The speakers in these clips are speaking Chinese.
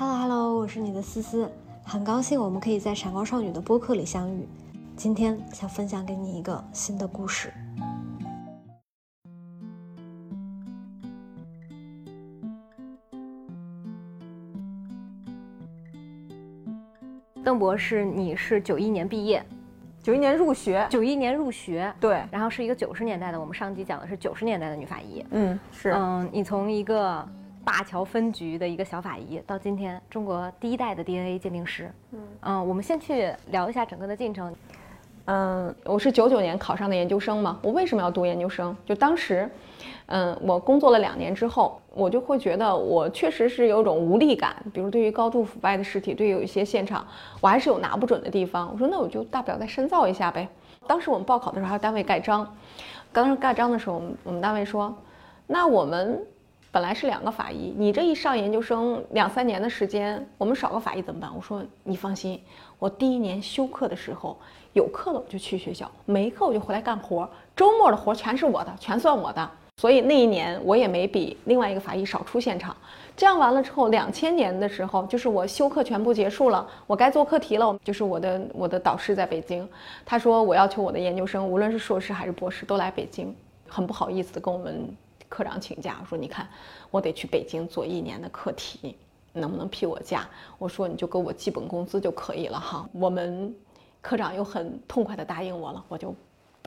Hello Hello，我是你的思思，很高兴我们可以在闪光少女的播客里相遇。今天想分享给你一个新的故事。邓博士，你是九一年毕业，九一年入学，九一年入学，对，然后是一个九十年代的，我们上集讲的是九十年代的女法医，嗯，是，嗯，你从一个灞桥分局的一个小法医，到今天中国第一代的 DNA 鉴定师，嗯，嗯，我们先去聊一下整个的进程。嗯，我是九九年考上的研究生嘛，我为什么要读研究生？就当时，嗯，我工作了两年之后，我就会觉得我确实是有种无力感，比如对于高度腐败的尸体，对于有一些现场，我还是有拿不准的地方。我说那我就大不了再深造一下呗。当时我们报考的时候还有单位盖章，刚时盖章的时候，我们我们单位说，那我们本来是两个法医，你这一上研究生两三年的时间，我们少个法医怎么办？我说你放心，我第一年休课的时候。有课了我就去学校，没课我就回来干活。周末的活全是我的，全算我的。所以那一年我也没比另外一个法医少出现场。这样完了之后，两千年的时候，就是我休课全部结束了，我该做课题了。就是我的我的导师在北京，他说我要求我的研究生，无论是硕士还是博士，都来北京。很不好意思的跟我们科长请假，我说你看我得去北京做一年的课题，能不能批我假？我说你就给我基本工资就可以了哈。我们。科长又很痛快地答应我了，我就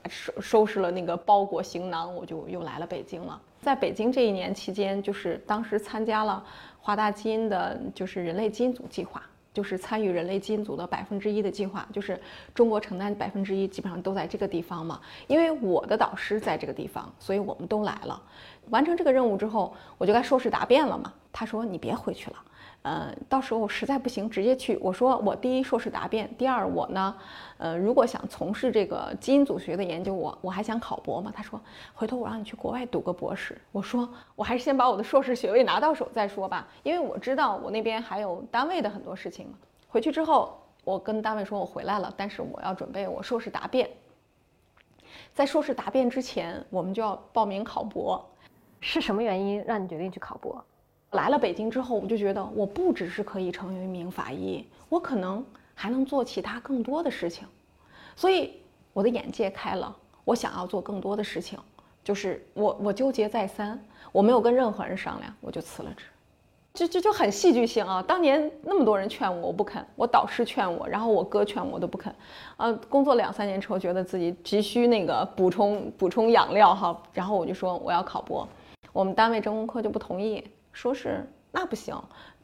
收收拾了那个包裹行囊，我就又来了北京了。在北京这一年期间，就是当时参加了华大基因的，就是人类基因组计划，就是参与人类基因组的百分之一的计划，就是中国承担百分之一，基本上都在这个地方嘛。因为我的导师在这个地方，所以我们都来了。完成这个任务之后，我就该硕士答辩了嘛。他说：“你别回去了。”呃，到时候实在不行，直接去。我说我第一硕士答辩，第二我呢，呃，如果想从事这个基因组学的研究，我我还想考博嘛。他说回头我让你去国外读个博士。我说我还是先把我的硕士学位拿到手再说吧，因为我知道我那边还有单位的很多事情嘛。回去之后，我跟单位说我回来了，但是我要准备我硕士答辩。在硕士答辩之前，我们就要报名考博。是什么原因让你决定去考博？来了北京之后，我就觉得我不只是可以成为一名法医，我可能还能做其他更多的事情，所以我的眼界开了，我想要做更多的事情。就是我我纠结再三，我没有跟任何人商量，我就辞了职，就就就很戏剧性啊！当年那么多人劝我，我不肯，我导师劝我，然后我哥劝我我，都不肯。呃，工作两三年之后，觉得自己急需那个补充补充养料哈，然后我就说我要考博，我们单位政工科就不同意。说是那不行，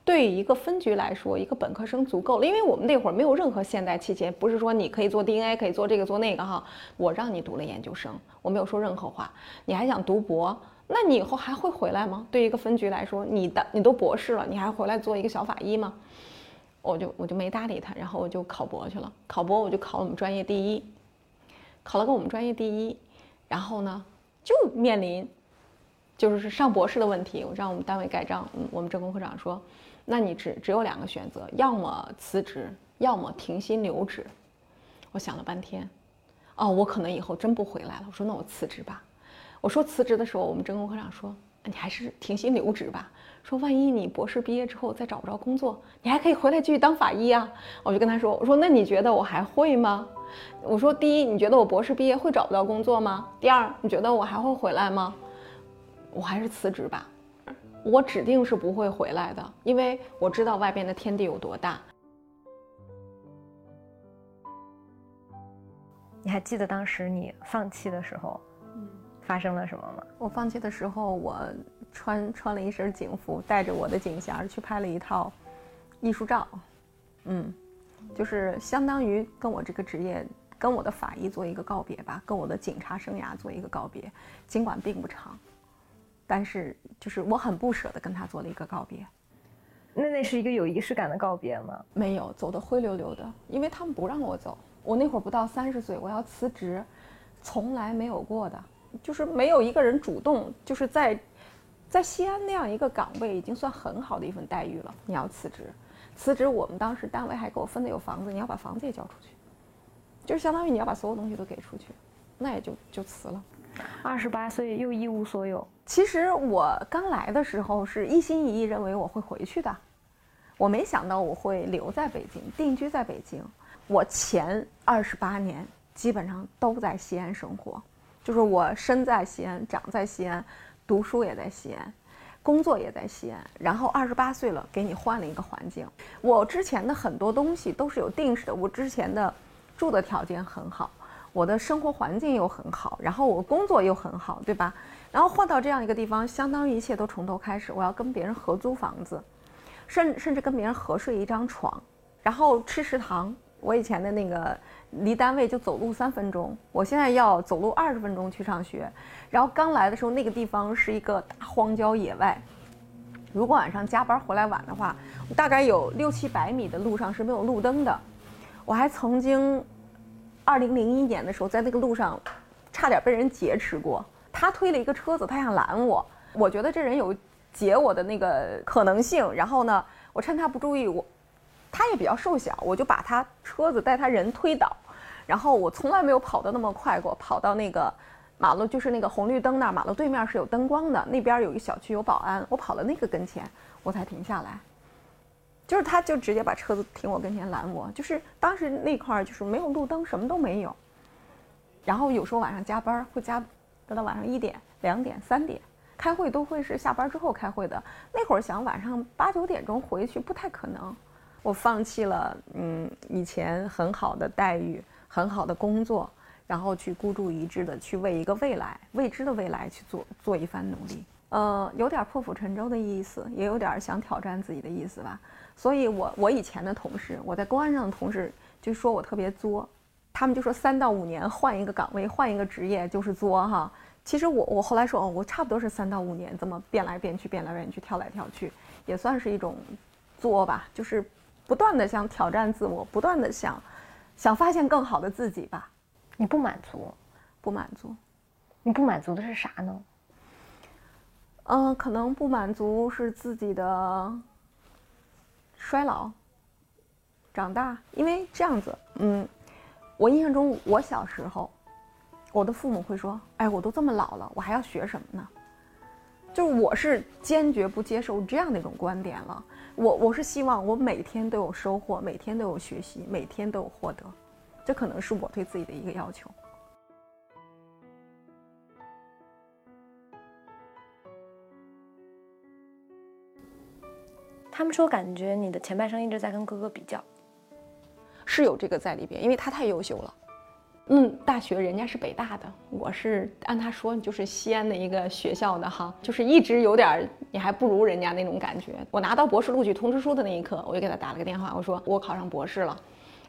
对于一个分局来说，一个本科生足够了，因为我们那会儿没有任何现代器械，不是说你可以做 DNA，可以做这个做那个哈。我让你读了研究生，我没有说任何话，你还想读博，那你以后还会回来吗？对于一个分局来说，你的你都博士了，你还回来做一个小法医吗？我就我就没搭理他，然后我就考博去了。考博我就考我们专业第一，考了个我们专业第一，然后呢就面临。就是上博士的问题，我让我们单位盖章。嗯，我们政工科长说，那你只只有两个选择，要么辞职，要么停薪留职。我想了半天，哦，我可能以后真不回来了。我说那我辞职吧。我说辞职的时候，我们政工科长说，你还是停薪留职吧。说万一你博士毕业之后再找不着工作，你还可以回来继续当法医啊。我就跟他说，我说那你觉得我还会吗？我说第一，你觉得我博士毕业会找不到工作吗？第二，你觉得我还会回来吗？我还是辞职吧，我指定是不会回来的，因为我知道外边的天地有多大。你还记得当时你放弃的时候，发生了什么吗？我放弃的时候，我穿穿了一身警服，带着我的警衔去拍了一套艺术照，嗯，就是相当于跟我这个职业，跟我的法医做一个告别吧，跟我的警察生涯做一个告别，尽管并不长。但是，就是我很不舍得跟他做了一个告别。那那是一个有仪式感的告别吗？没有，走的灰溜溜的，因为他们不让我走。我那会儿不到三十岁，我要辞职，从来没有过的，就是没有一个人主动，就是在，在西安那样一个岗位，已经算很好的一份待遇了。你要辞职，辞职，我们当时单位还给我分的有房子，你要把房子也交出去，就是相当于你要把所有东西都给出去，那也就就辞了。二十八岁又一无所有。其实我刚来的时候是一心一意认为我会回去的，我没想到我会留在北京，定居在北京。我前二十八年基本上都在西安生活，就是我生在西安，长在西安，读书也在西安，工作也在西安。然后二十八岁了，给你换了一个环境。我之前的很多东西都是有定式的，我之前的住的条件很好，我的生活环境又很好，然后我工作又很好，对吧？然后换到这样一个地方，相当于一切都从头开始，我要跟别人合租房子。甚甚至跟别人合睡一张床，然后吃食堂。我以前的那个离单位就走路三分钟，我现在要走路二十分钟去上学。然后刚来的时候，那个地方是一个大荒郊野外，如果晚上加班回来晚的话，大概有六七百米的路上是没有路灯的。我还曾经，二零零一年的时候，在那个路上，差点被人劫持过。他推了一个车子，他想拦我，我觉得这人有。劫我的那个可能性，然后呢，我趁他不注意，我他也比较瘦小，我就把他车子带他人推倒，然后我从来没有跑得那么快过，跑到那个马路，就是那个红绿灯那儿，马路对面是有灯光的，那边有一个小区有保安，我跑到那个跟前，我才停下来，就是他就直接把车子停我跟前拦我，就是当时那块儿就是没有路灯，什么都没有，然后有时候晚上加班会加，等到晚上一点、两点、三点。开会都会是下班之后开会的，那会儿想晚上八九点钟回去不太可能，我放弃了嗯以前很好的待遇、很好的工作，然后去孤注一掷的去为一个未来未知的未来去做做一番努力，呃，有点破釜沉舟的意思，也有点想挑战自己的意思吧。所以我我以前的同事，我在公安上的同事就说我特别作，他们就说三到五年换一个岗位、换一个职业就是作哈。其实我我后来说哦，我差不多是三到五年这么变来变去，变来变去，跳来跳去，也算是一种作吧，就是不断的想挑战自我，不断的想想发现更好的自己吧。你不满足？不满足？你不满足的是啥呢？嗯，可能不满足是自己的衰老、长大，因为这样子，嗯，我印象中我小时候。我的父母会说：“哎，我都这么老了，我还要学什么呢？”就是我是坚决不接受这样的一种观点了。我我是希望我每天都有收获，每天都有学习，每天都有获得。这可能是我对自己的一个要求。他们说感觉你的前半生一直在跟哥哥比较，是有这个在里边，因为他太优秀了。嗯，大学人家是北大的，我是按他说就是西安的一个学校的哈，就是一直有点你还不如人家那种感觉。我拿到博士录取通知书的那一刻，我就给他打了个电话，我说我考上博士了，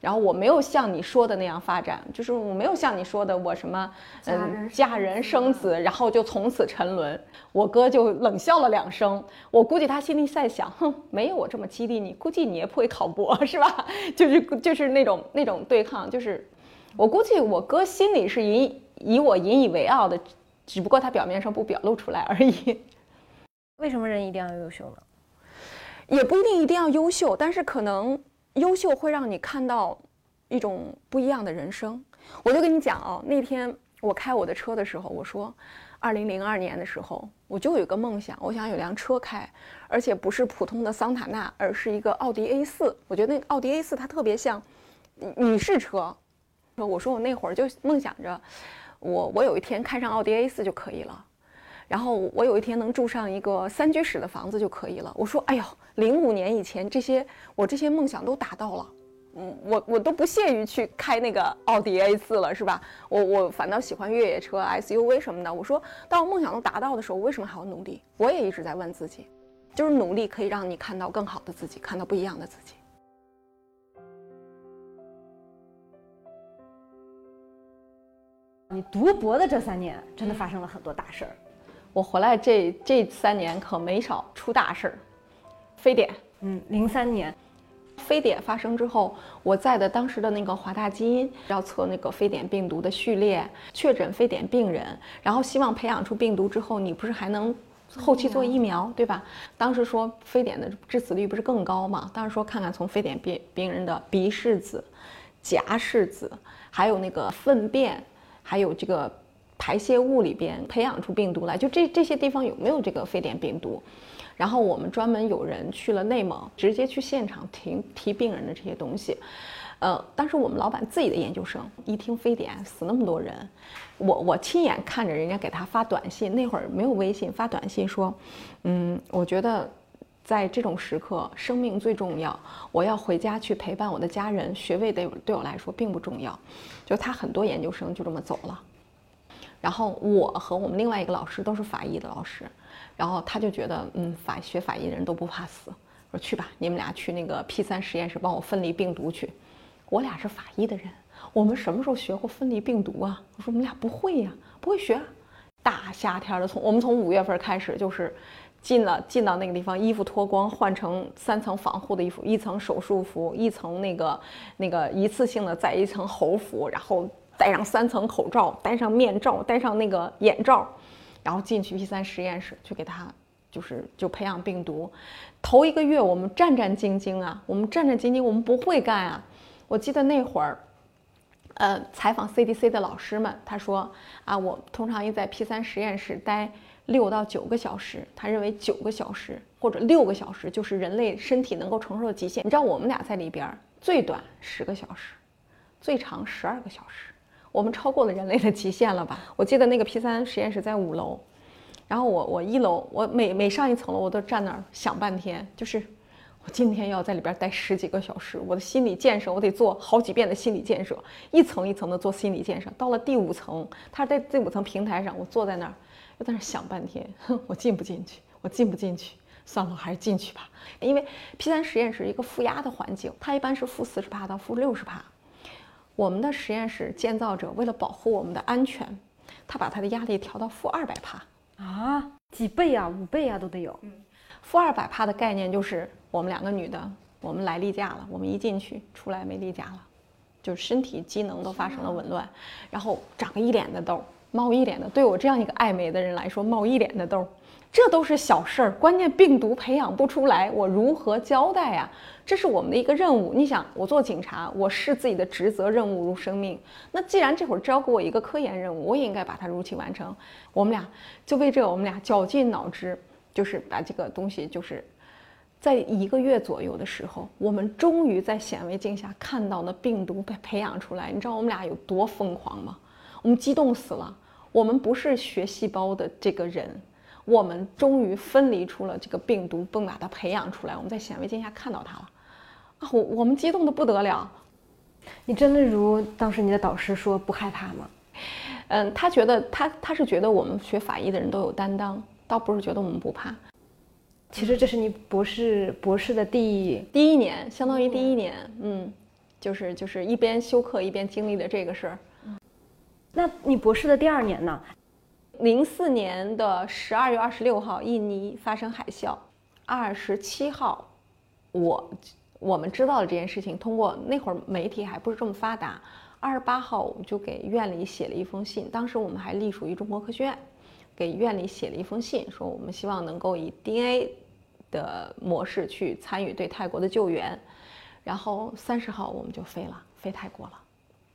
然后我没有像你说的那样发展，就是我没有像你说的我什么嗯嫁人生子，然后就从此沉沦。我哥就冷笑了两声，我估计他心里在想，哼，没有我这么激励你，估计你也不会考博是吧？就是就是那种那种对抗，就是。我估计我哥心里是引以我引以为傲的，只不过他表面上不表露出来而已。为什么人一定要优秀呢？也不一定一定要优秀，但是可能优秀会让你看到一种不一样的人生。我就跟你讲哦，那天我开我的车的时候，我说，二零零二年的时候，我就有个梦想，我想有辆车开，而且不是普通的桑塔纳，而是一个奥迪 A 四。我觉得那个奥迪 A 四它特别像女士车。我说我那会儿就梦想着，我我有一天开上奥迪 A 四就可以了，然后我有一天能住上一个三居室的房子就可以了。我说，哎呦，零五年以前这些我这些梦想都达到了，嗯，我我都不屑于去开那个奥迪 A 四了，是吧？我我反倒喜欢越野车、SUV 什么的。我说，当我梦想都达到的时候，我为什么还要努力？我也一直在问自己，就是努力可以让你看到更好的自己，看到不一样的自己。你读博的这三年，真的发生了很多大事儿。我回来这这三年可没少出大事儿。非典，嗯，零三年，非典发生之后，我在的当时的那个华大基因要测那个非典病毒的序列，确诊非典病人，然后希望培养出病毒之后，你不是还能后期做疫苗，对吧？当时说非典的致死率不是更高吗？当时说看看从非典病病人的鼻拭子、颊拭子，还有那个粪便。还有这个排泄物里边培养出病毒来，就这这些地方有没有这个非典病毒？然后我们专门有人去了内蒙，直接去现场提提病人的这些东西。呃，当时我们老板自己的研究生一听非典死那么多人，我我亲眼看着人家给他发短信，那会儿没有微信，发短信说，嗯，我觉得在这种时刻生命最重要，我要回家去陪伴我的家人，学位对对我来说并不重要。就他很多研究生就这么走了，然后我和我们另外一个老师都是法医的老师，然后他就觉得，嗯，法学法医的人都不怕死，我说去吧，你们俩去那个 P 三实验室帮我分离病毒去。我俩是法医的人，我们什么时候学过分离病毒啊？我说我们俩不会呀，不会学。大夏天的，从我们从五月份开始就是进了进到那个地方，衣服脱光，换成三层防护的衣服，一层手术服，一层那个那个一次性的再一层猴服，然后戴上三层口罩，戴上面罩，戴上那个眼罩，然后进去 P 三实验室去给他就是就培养病毒。头一个月我们战战兢兢啊，我们战战兢兢，我们不会干啊。我记得那会儿，呃，采访 CDC 的老师们，他说啊，我通常一在 P 三实验室待六到九个小时，他认为九个小时或者六个小时就是人类身体能够承受的极限。你知道我们俩在里边最短十个小时，最长十二个小时，我们超过了人类的极限了吧？我记得那个 P 三实验室在五楼，然后我我一楼，我每每上一层楼我都站那儿想半天，就是。我今天要在里边待十几个小时，我的心理建设，我得做好几遍的心理建设，一层一层的做心理建设。到了第五层，他在第五层平台上，我坐在那儿，又在那儿想半天，哼，我进不进去？我进不进去？算了，我还是进去吧。因为 P 三实验室一个负压的环境，它一般是负四十帕到负六十帕。我们的实验室建造者为了保护我们的安全，他把他的压力调到负二百帕啊，几倍啊，五倍啊都得有。负二百帕的概念就是我们两个女的，我们来例假了，我们一进去出来没例假了，就是身体机能都发生了紊乱，然后长一脸的痘，冒一脸的。对我这样一个爱美的人来说，冒一脸的痘，这都是小事儿。关键病毒培养不出来，我如何交代呀？这是我们的一个任务。你想，我做警察，我视自己的职责任务如生命。那既然这会儿交给我一个科研任务，我也应该把它如期完成。我们俩就为这个，我们俩绞尽脑汁。就是把这个东西，就是在一个月左右的时候，我们终于在显微镜下看到了病毒被培养出来。你知道我们俩有多疯狂吗？我们激动死了。我们不是学细胞的这个人，我们终于分离出了这个病毒，并把它培养出来。我们在显微镜下看到它了，啊，我我们激动的不得了。你真的如当时你的导师说不害怕吗？嗯，他觉得他他是觉得我们学法医的人都有担当。倒不是觉得我们不怕，其实这是你博士博士的第第一年，相当于第一年，嗯，就是就是一边修课一边经历的这个事儿。那你博士的第二年呢？零四年的十二月二十六号，印尼发生海啸，二十七号，我我们知道了这件事情，通过那会儿媒体还不是这么发达，二十八号我们就给院里写了一封信，当时我们还隶属于中国科学院。给院里写了一封信，说我们希望能够以 DNA 的模式去参与对泰国的救援。然后三十号我们就飞了，飞泰国了，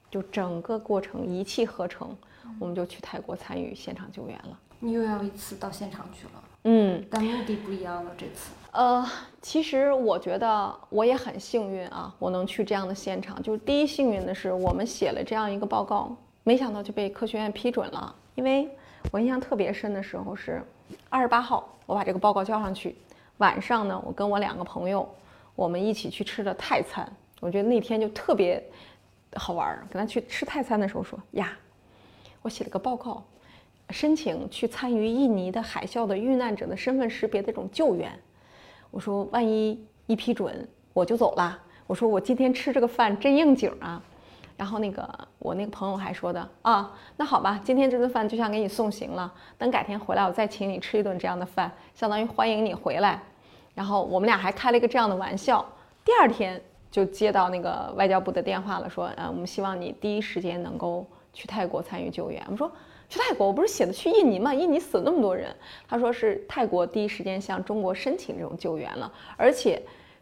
就整个过程一气呵成，我们就去泰国参与现场救援了。你又要一次到现场去了，嗯，但目的不一样了这次。呃，其实我觉得我也很幸运啊，我能去这样的现场。就是第一幸运的是，我们写了这样一个报告，没想到就被科学院批准了，因为。我印象特别深的时候是二十八号，我把这个报告交上去。晚上呢，我跟我两个朋友，我们一起去吃的泰餐。我觉得那天就特别好玩儿。跟他去吃泰餐的时候说：“呀，我写了个报告，申请去参与印尼的海啸的遇难者的身份识别的这种救援。”我说：“万一一批准，我就走了。”我说：“我今天吃这个饭真应景啊。”然后那个我那个朋友还说的啊，那好吧，今天这顿饭就像给你送行了，等改天回来我再请你吃一顿这样的饭，相当于欢迎你回来。然后我们俩还开了一个这样的玩笑。第二天就接到那个外交部的电话了，说，呃，我们希望你第一时间能够去泰国参与救援。我们说去泰国，我不是写的去印尼吗？印尼死了那么多人。他说是泰国第一时间向中国申请这种救援了，而且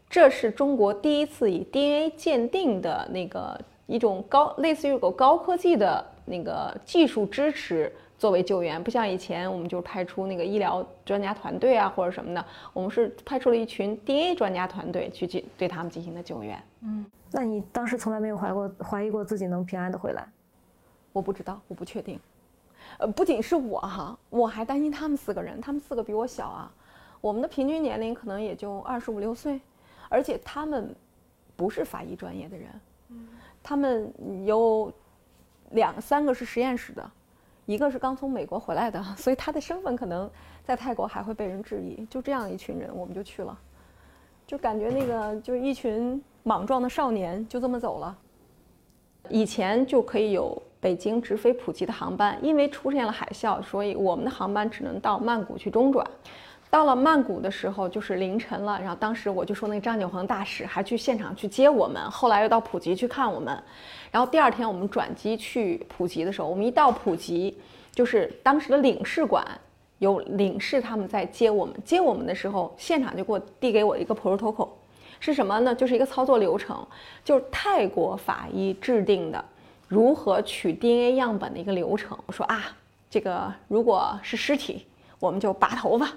这是中国第一次以 DNA 鉴定的那个。一种高类似于有高科技的那个技术支持作为救援，不像以前我们就派出那个医疗专家团队啊或者什么的，我们是派出了一群 DNA 专家团队去进对他们进行的救援。嗯，那你当时从来没有怀过怀疑过自己能平安的回来？我不知道，我不确定。呃，不仅是我哈，我还担心他们四个人，他们四个比我小啊，我们的平均年龄可能也就二十五六岁，而且他们不是法医专业的人，他们有两三个是实验室的。一个是刚从美国回来的，所以他的身份可能在泰国还会被人质疑。就这样一群人，我们就去了，就感觉那个就是一群莽撞的少年，就这么走了。以前就可以有北京直飞普吉的航班，因为出现了海啸，所以我们的航班只能到曼谷去中转。到了曼谷的时候就是凌晨了，然后当时我就说那个张景恒大使还去现场去接我们，后来又到普吉去看我们，然后第二天我们转机去普吉的时候，我们一到普吉，就是当时的领事馆有领事他们在接我们，接我们的时候现场就给我递给我一个 protocol，是什么呢？就是一个操作流程，就是泰国法医制定的如何取 DNA 样本的一个流程。我说啊，这个如果是尸体，我们就拔头发。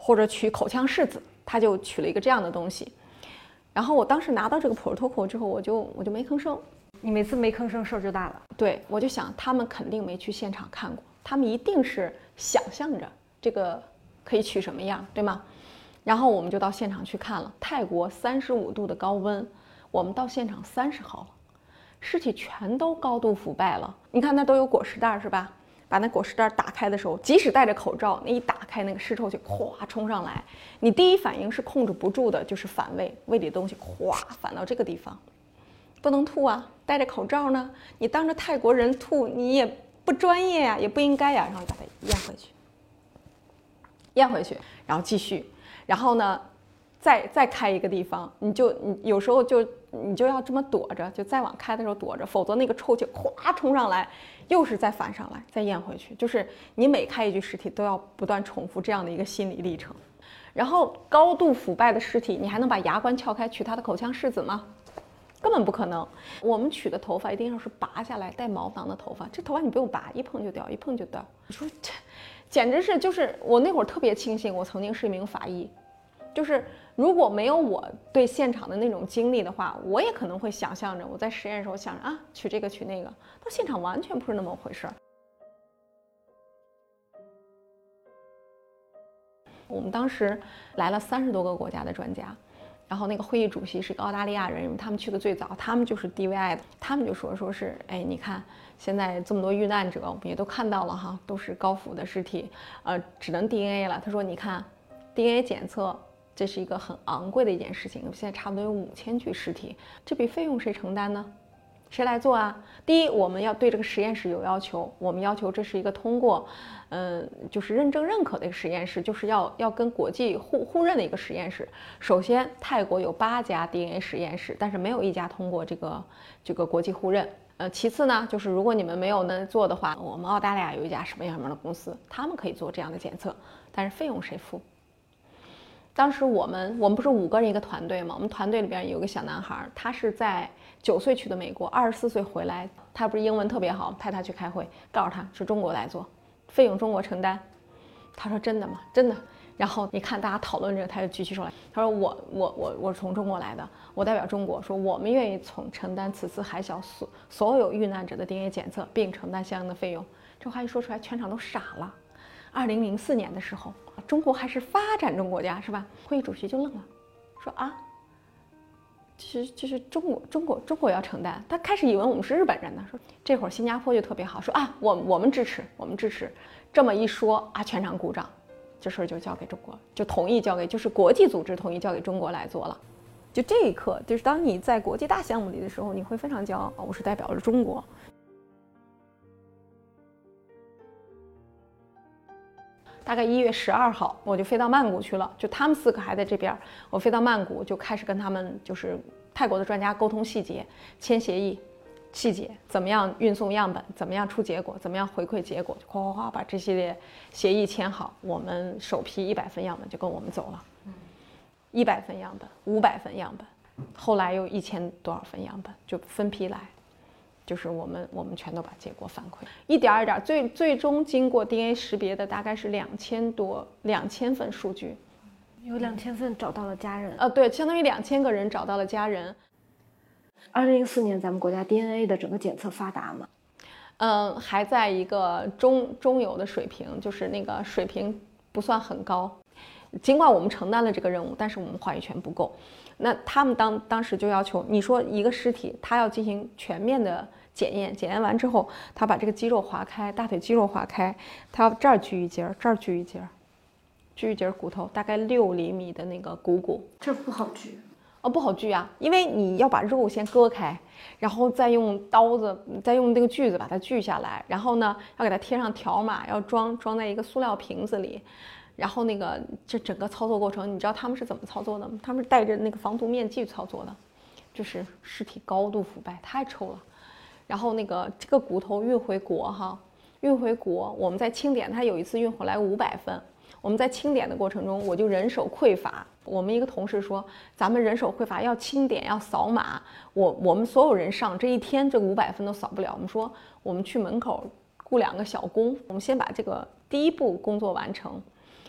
或者取口腔拭子，他就取了一个这样的东西。然后我当时拿到这个 protocol 之后，我就我就没吭声。你每次没吭声，事儿就大了。对，我就想他们肯定没去现场看过，他们一定是想象着这个可以取什么样，对吗？然后我们就到现场去看了。泰国三十五度的高温，我们到现场三十号了，尸体全都高度腐败了。你看那都有裹尸袋是吧？把那裹尸袋打开的时候，即使戴着口罩，那一打开，那个尸臭就咵冲上来，你第一反应是控制不住的，就是反胃，胃里的东西咵反到这个地方，不能吐啊！戴着口罩呢，你当着泰国人吐，你也不专业呀，也不应该呀，然后把它咽回去，咽回去，然后继续，然后呢，再再开一个地方，你就你有时候就你就要这么躲着，就再往开的时候躲着，否则那个臭气哗冲上来。又是再反上来，再咽回去，就是你每开一具尸体都要不断重复这样的一个心理历程。然后高度腐败的尸体，你还能把牙关撬开取他的口腔拭子吗？根本不可能。我们取的头发一定要是拔下来带毛囊的头发，这头发你不用拔，一碰就掉，一碰就掉。你说这简直是就是我那会儿特别庆幸，我曾经是一名法医，就是。如果没有我对现场的那种经历的话，我也可能会想象着我在实验的时候想着啊，取这个取那个，到现场完全不是那么回事儿。我们当时来了三十多个国家的专家，然后那个会议主席是个澳大利亚人，他们去的最早，他们就是 DVI 的，他们就说说是，哎，你看现在这么多遇难者，我们也都看到了哈，都是高腐的尸体，呃，只能 DNA 了。他说，你看 DNA 检测。这是一个很昂贵的一件事情，现在差不多有五千具尸体，这笔费用谁承担呢？谁来做啊？第一，我们要对这个实验室有要求，我们要求这是一个通过，嗯，就是认证认可的一个实验室，就是要要跟国际互互认的一个实验室。首先，泰国有八家 DNA 实验室，但是没有一家通过这个这个国际互认。呃，其次呢，就是如果你们没有能做的话，我们澳大利亚有一家什么样什么的公司，他们可以做这样的检测，但是费用谁付？当时我们我们不是五个人一个团队吗？我们团队里边有个小男孩，他是在九岁去的美国，二十四岁回来，他不是英文特别好，派他去开会，告诉他是中国来做，费用中国承担。他说真的吗？真的。然后你看大家讨论这个，他就举起手来，他说我我我我从中国来的，我代表中国说我们愿意从承担此次海啸所所有遇难者的 DNA 检测，并承担相应的费用。这话一说出来，全场都傻了。二零零四年的时候。中国还是发展中国家是吧？会议主席就愣了，说啊，其实就是中国，中国，中国要承担。他开始以为我们是日本人呢，说这会儿新加坡就特别好，说啊，我我们支持，我们支持。这么一说啊，全场鼓掌，这事儿就交给中国，就同意交给，就是国际组织同意交给中国来做了。就这一刻，就是当你在国际大项目里的时候，你会非常骄傲，我是代表了中国。大概一月十二号，我就飞到曼谷去了。就他们四个还在这边，我飞到曼谷就开始跟他们，就是泰国的专家沟通细节，签协议，细节怎么样运送样本，怎么样出结果，怎么样回馈结果，就哗哗哗把这系列协议签好。我们首批一百份样本就跟我们走了，一百份样本，五百份样本，后来又一千多少份样本，就分批来。就是我们我们全都把结果反馈，一点儿一点儿，最最终经过 DNA 识别的大概是两千多两千份数据，有两千份找到了家人。呃，对，相当于两千个人找到了家人。二零零四年，咱们国家 DNA 的整个检测发达吗？嗯，还在一个中中游的水平，就是那个水平不算很高。尽管我们承担了这个任务，但是我们话语权不够。那他们当当时就要求你说一个尸体，他要进行全面的检验，检验完之后，他把这个肌肉划开，大腿肌肉划开，他要这儿锯一截，这儿锯一截，锯一截骨头，大概六厘米的那个股骨，这不好锯。哦，不好锯啊，因为你要把肉先割开，然后再用刀子，再用那个锯子把它锯下来，然后呢，要给它贴上条码，要装装在一个塑料瓶子里，然后那个这整个操作过程，你知道他们是怎么操作的吗？他们是戴着那个防毒面具操作的，就是尸体高度腐败，太臭了。然后那个这个骨头运回国哈，运回国，我们在清点，他有一次运回来五百份。我们在清点的过程中，我就人手匮乏。我们一个同事说：“咱们人手匮乏，要清点，要扫码。我我们所有人上这一天，这五百分都扫不了。我们说，我们去门口雇两个小工，我们先把这个第一步工作完成，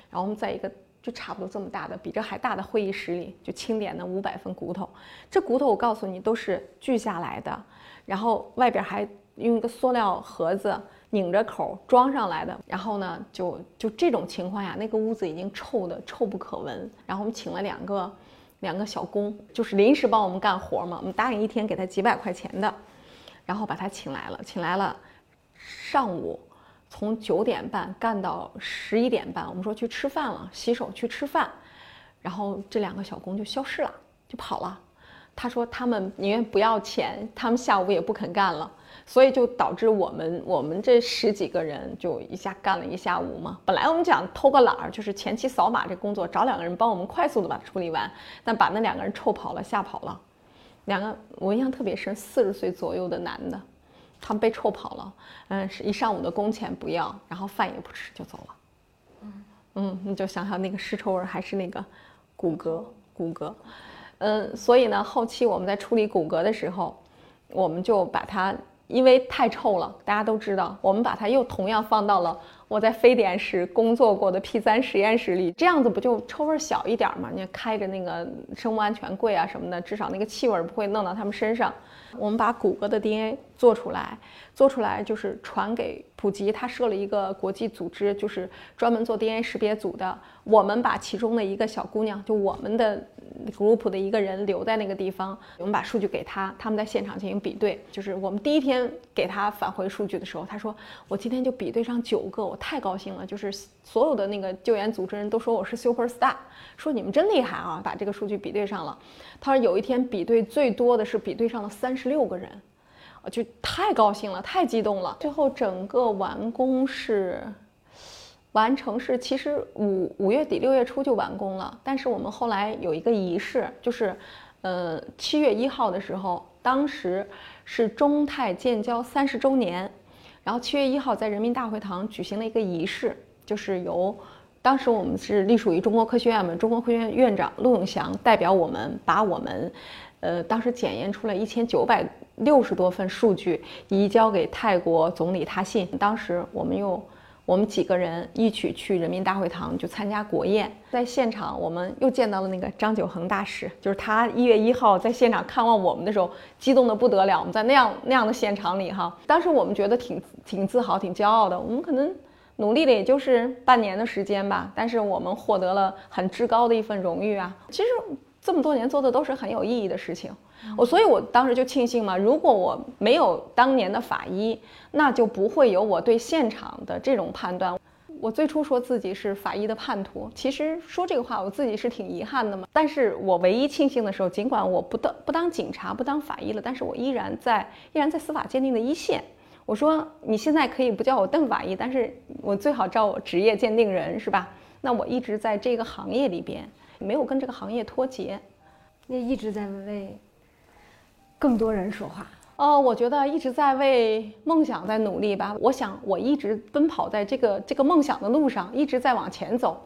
然后我们在一个就差不多这么大的，比这还大的会议室里，就清点那五百份骨头。这骨头我告诉你，都是锯下来的，然后外边还用一个塑料盒子。”拧着口装上来的，然后呢，就就这种情况下，那个屋子已经臭的臭不可闻。然后我们请了两个两个小工，就是临时帮我们干活嘛。我们答应一天给他几百块钱的，然后把他请来了，请来了，上午从九点半干到十一点半。我们说去吃饭了，洗手去吃饭，然后这两个小工就消失了，就跑了。他说他们宁愿不要钱，他们下午也不肯干了。所以就导致我们我们这十几个人就一下干了一下午嘛。本来我们讲偷个懒儿，就是前期扫码这工作，找两个人帮我们快速的把它处理完，但把那两个人臭跑了，吓跑了。两个我印象特别深，四十岁左右的男的，他们被臭跑了。嗯，是一上午的工钱不要，然后饭也不吃就走了。嗯，你就想想那个尸臭味，还是那个骨骼骨骼。嗯，所以呢，后期我们在处理骨骼的时候，我们就把它。因为太臭了，大家都知道，我们把它又同样放到了我在非典时工作过的 P 三实验室里，这样子不就臭味小一点吗？你开着那个生物安全柜啊什么的，至少那个气味不会弄到他们身上。我们把谷歌的 DNA 做出来，做出来就是传给普及，他设了一个国际组织，就是专门做 DNA 识别组的。我们把其中的一个小姑娘，就我们的。group 的一个人留在那个地方，我们把数据给他，他们在现场进行比对。就是我们第一天给他返回数据的时候，他说：“我今天就比对上九个，我太高兴了。”就是所有的那个救援组织人都说我是 super star，说你们真厉害啊，把这个数据比对上了。他说有一天比对最多的是比对上了三十六个人，就太高兴了，太激动了。最后整个完工是。完成是其实五五月底六月初就完工了，但是我们后来有一个仪式，就是，呃七月一号的时候，当时是中泰建交三十周年，然后七月一号在人民大会堂举行了一个仪式，就是由当时我们是隶属于中国科学院嘛，中国科学院院长陆永祥代表我们把我们，呃当时检验出来一千九百六十多份数据移交给泰国总理他信，当时我们又。我们几个人一起去人民大会堂就参加国宴，在现场我们又见到了那个张九恒大使，就是他一月一号在现场看望我们的时候，激动的不得了。我们在那样那样的现场里哈，当时我们觉得挺挺自豪、挺骄傲的。我们可能努力了也就是半年的时间吧，但是我们获得了很至高的一份荣誉啊。其实这么多年做的都是很有意义的事情。我所以，我当时就庆幸嘛，如果我没有当年的法医，那就不会有我对现场的这种判断。我最初说自己是法医的叛徒，其实说这个话我自己是挺遗憾的嘛。但是我唯一庆幸的时候，尽管我不当不当警察，不当法医了，但是我依然在依然在司法鉴定的一线。我说你现在可以不叫我邓法医，但是我最好叫我职业鉴定人，是吧？那我一直在这个行业里边，没有跟这个行业脱节，也一直在为。更多人说话哦，我觉得一直在为梦想在努力吧。我想我一直奔跑在这个这个梦想的路上，一直在往前走。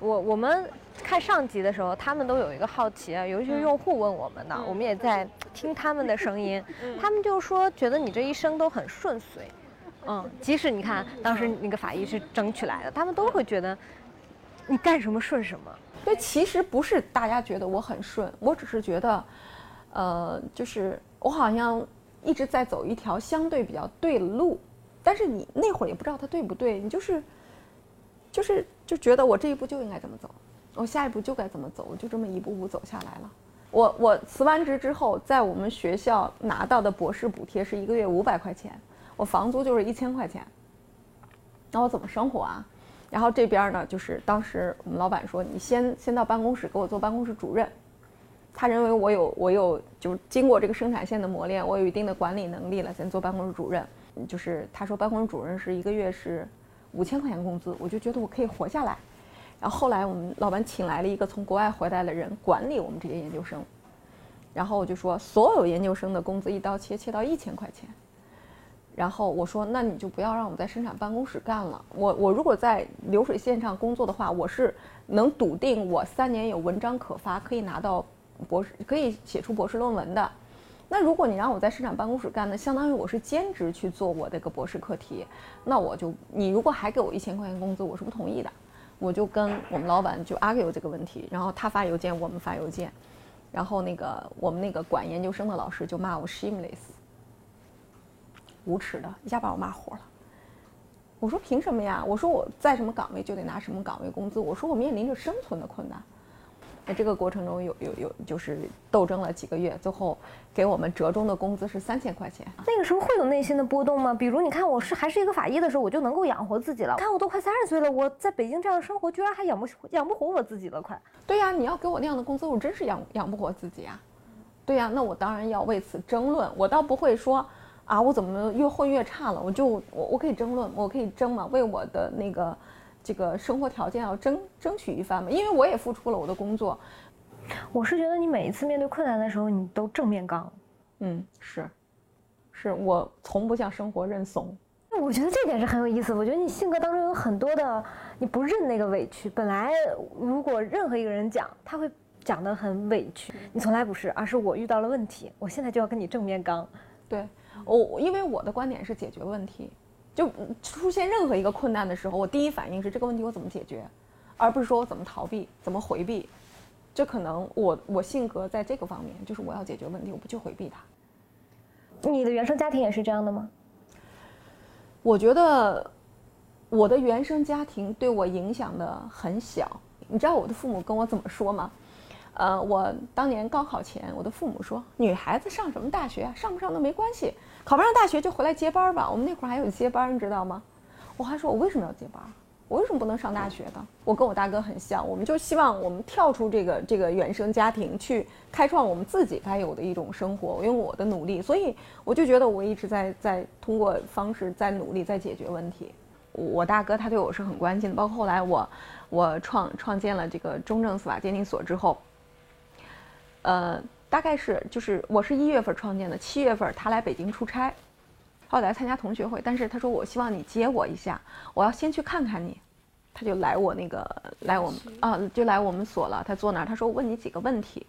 我我们看上集的时候，他们都有一个好奇啊，有一些用户问我们呢，我们也在听他们的声音，他们就说觉得你这一生都很顺遂，嗯，即使你看当时那个法医是争取来的，他们都会觉得你干什么顺什么。对，其实不是大家觉得我很顺，我只是觉得，呃，就是我好像一直在走一条相对比较对的路，但是你那会儿也不知道它对不对，你就是。就是就觉得我这一步就应该这么走，我下一步就该怎么走，我就这么一步步走下来了。我我辞完职之后，在我们学校拿到的博士补贴是一个月五百块钱，我房租就是一千块钱。那我怎么生活啊？然后这边呢，就是当时我们老板说，你先先到办公室给我做办公室主任。他认为我有我有就是经过这个生产线的磨练，我有一定的管理能力了，先做办公室主任。就是他说办公室主任是一个月是。五千块钱工资，我就觉得我可以活下来。然后后来我们老板请来了一个从国外回来的人管理我们这些研究生。然后我就说，所有研究生的工资一刀切切到一千块钱。然后我说，那你就不要让我们在生产办公室干了。我我如果在流水线上工作的话，我是能笃定我三年有文章可发，可以拿到博士，可以写出博士论文的。那如果你让我在生产办公室干，那相当于我是兼职去做我这个博士课题，那我就你如果还给我一千块钱工资，我是不同意的。我就跟我们老板就 argue 这个问题，然后他发邮件，我们发邮件，然后那个我们那个管研究生的老师就骂我 shameless，无耻的，一下把我骂火了。我说凭什么呀？我说我在什么岗位就得拿什么岗位工资。我说我面临着生存的困难。在这个过程中有有有就是斗争了几个月，最后给我们折中的工资是三千块钱。那个时候会有内心的波动吗？比如你看我是还是一个法医的时候，我就能够养活自己了。看我都快三十岁了，我在北京这样的生活，居然还养不养不活我自己了，快。对呀，你要给我那样的工资，我真是养养不活自己啊。对呀，那我当然要为此争论。我倒不会说啊，我怎么越混越差了？我就我我可以争论，我可以争嘛，为我的那个。这个生活条件要争争取一番嘛，因为我也付出了我的工作。我是觉得你每一次面对困难的时候，你都正面刚。嗯，是，是我从不向生活认怂。那我觉得这点是很有意思。我觉得你性格当中有很多的，你不认那个委屈。本来如果任何一个人讲，他会讲得很委屈，你从来不是，而是我遇到了问题，我现在就要跟你正面刚。对，我因为我的观点是解决问题。就出现任何一个困难的时候，我第一反应是这个问题我怎么解决，而不是说我怎么逃避、怎么回避。这可能我我性格在这个方面，就是我要解决问题，我不去回避它。你的原生家庭也是这样的吗？我觉得我的原生家庭对我影响的很小。你知道我的父母跟我怎么说吗？呃，我当年高考前，我的父母说：“女孩子上什么大学啊？上不上都没关系。”考不上大学就回来接班儿吧。我们那会儿还有接班儿，你知道吗？我还说，我为什么要接班儿？我为什么不能上大学呢？我跟我大哥很像，我们就希望我们跳出这个这个原生家庭，去开创我们自己该有的一种生活。我用我的努力，所以我就觉得我一直在在通过方式在努力在解决问题。我大哥他对我是很关心的，包括后来我我创创建了这个中正司法鉴定所之后，呃。大概是就是我是一月份创建的，七月份他来北京出差，后来参加同学会，但是他说我希望你接我一下，我要先去看看你，他就来我那个来我们啊就来我们所了，他坐那儿，他说我问你几个问题，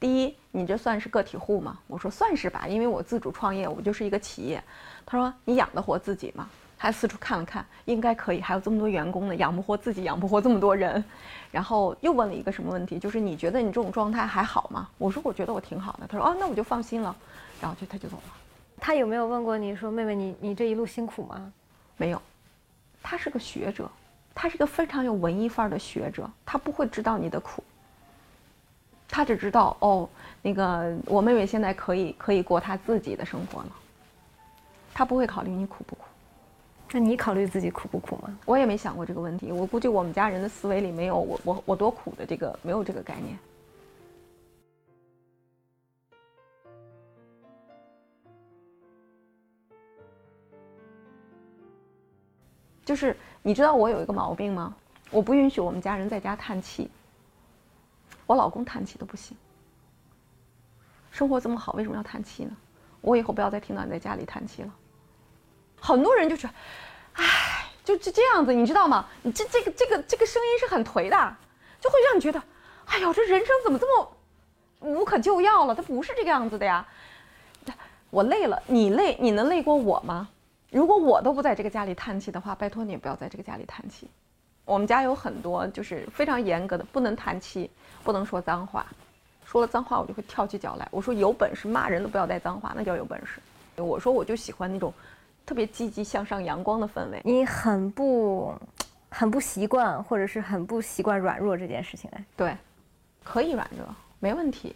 第一，你这算是个体户吗？我说算是吧，因为我自主创业，我就是一个企业。他说你养得活自己吗？他四处看了看，应该可以，还有这么多员工呢，养不活自己，养不活这么多人。然后又问了一个什么问题，就是你觉得你这种状态还好吗？我说我觉得我挺好的。他说哦，那我就放心了。然后就他就走了。他有没有问过你说妹妹你你这一路辛苦吗？没有。他是个学者，他是个非常有文艺范儿的学者，他不会知道你的苦。他只知道哦，那个我妹妹现在可以可以过她自己的生活了。他不会考虑你苦不苦。那你考虑自己苦不苦吗？我也没想过这个问题。我估计我们家人的思维里没有我我我多苦的这个没有这个概念。就是你知道我有一个毛病吗？我不允许我们家人在家叹气。我老公叹气都不行。生活这么好，为什么要叹气呢？我以后不要再听到你在家里叹气了。很多人就是。唉，就就这样子，你知道吗？你这这个这个这个声音是很颓的，就会让你觉得，哎呦，这人生怎么这么无可救药了？它不是这个样子的呀。我累了，你累，你能累过我吗？如果我都不在这个家里叹气的话，拜托你也不要在这个家里叹气。我们家有很多就是非常严格的，不能叹气，不能说脏话，说了脏话我就会跳起脚来。我说有本事骂人都不要带脏话，那叫有本事。我说我就喜欢那种特别积极向上、阳光的氛围。你很不，很不习惯，或者是很不习惯软弱这件事情哎。对，可以软弱，没问题，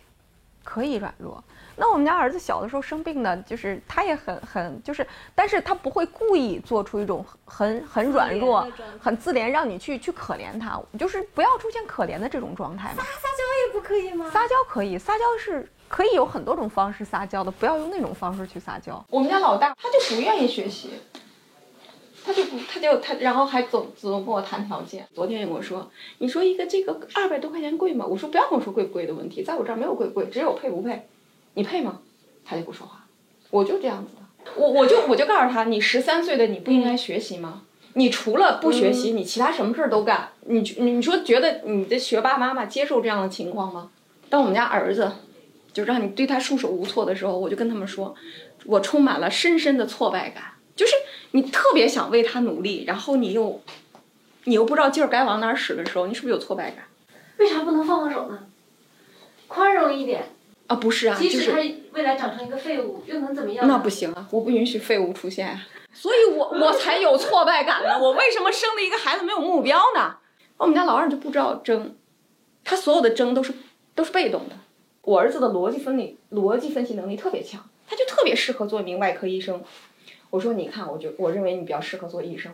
可以软弱。那我们家儿子小的时候生病呢，就是他也很很就是，但是他不会故意做出一种很很软弱、很自怜，让你去去可怜他，就是不要出现可怜的这种状态嘛。撒撒娇也不可以吗？撒娇可以，撒娇是可以有很多种方式撒娇的，不要用那种方式去撒娇。我们家老大他就不愿意学习，他就不他就他，然后还总总跟我谈条件。昨天也跟我说，你说一个这个二百多块钱贵吗？我说不要跟我说贵不贵的问题，在我这儿没有贵不贵，只有配不配。你配吗？他就不说话，我就这样子的。我我就我就告诉他，你十三岁的你不应该学习吗？你除了不学习，你其他什么事儿都干。你你说觉得你的学霸妈妈接受这样的情况吗？当我们家儿子就让你对他束手无措的时候，我就跟他们说，我充满了深深的挫败感。就是你特别想为他努力，然后你又你又不知道劲儿该往哪儿使的时候，你是不是有挫败感？为啥不能放放手呢？宽容一点。啊，不是啊，即使他未来长成一个废物，又能怎么样？那不行啊，我不允许废物出现，所以我我才有挫败感呢。我为什么生了一个孩子没有目标呢？我们家老二就不知道争，他所有的争都是都是被动的。我儿子的逻辑分理、逻辑分析能力特别强，他就特别适合做一名外科医生。我说，你看，我就我认为你比较适合做医生。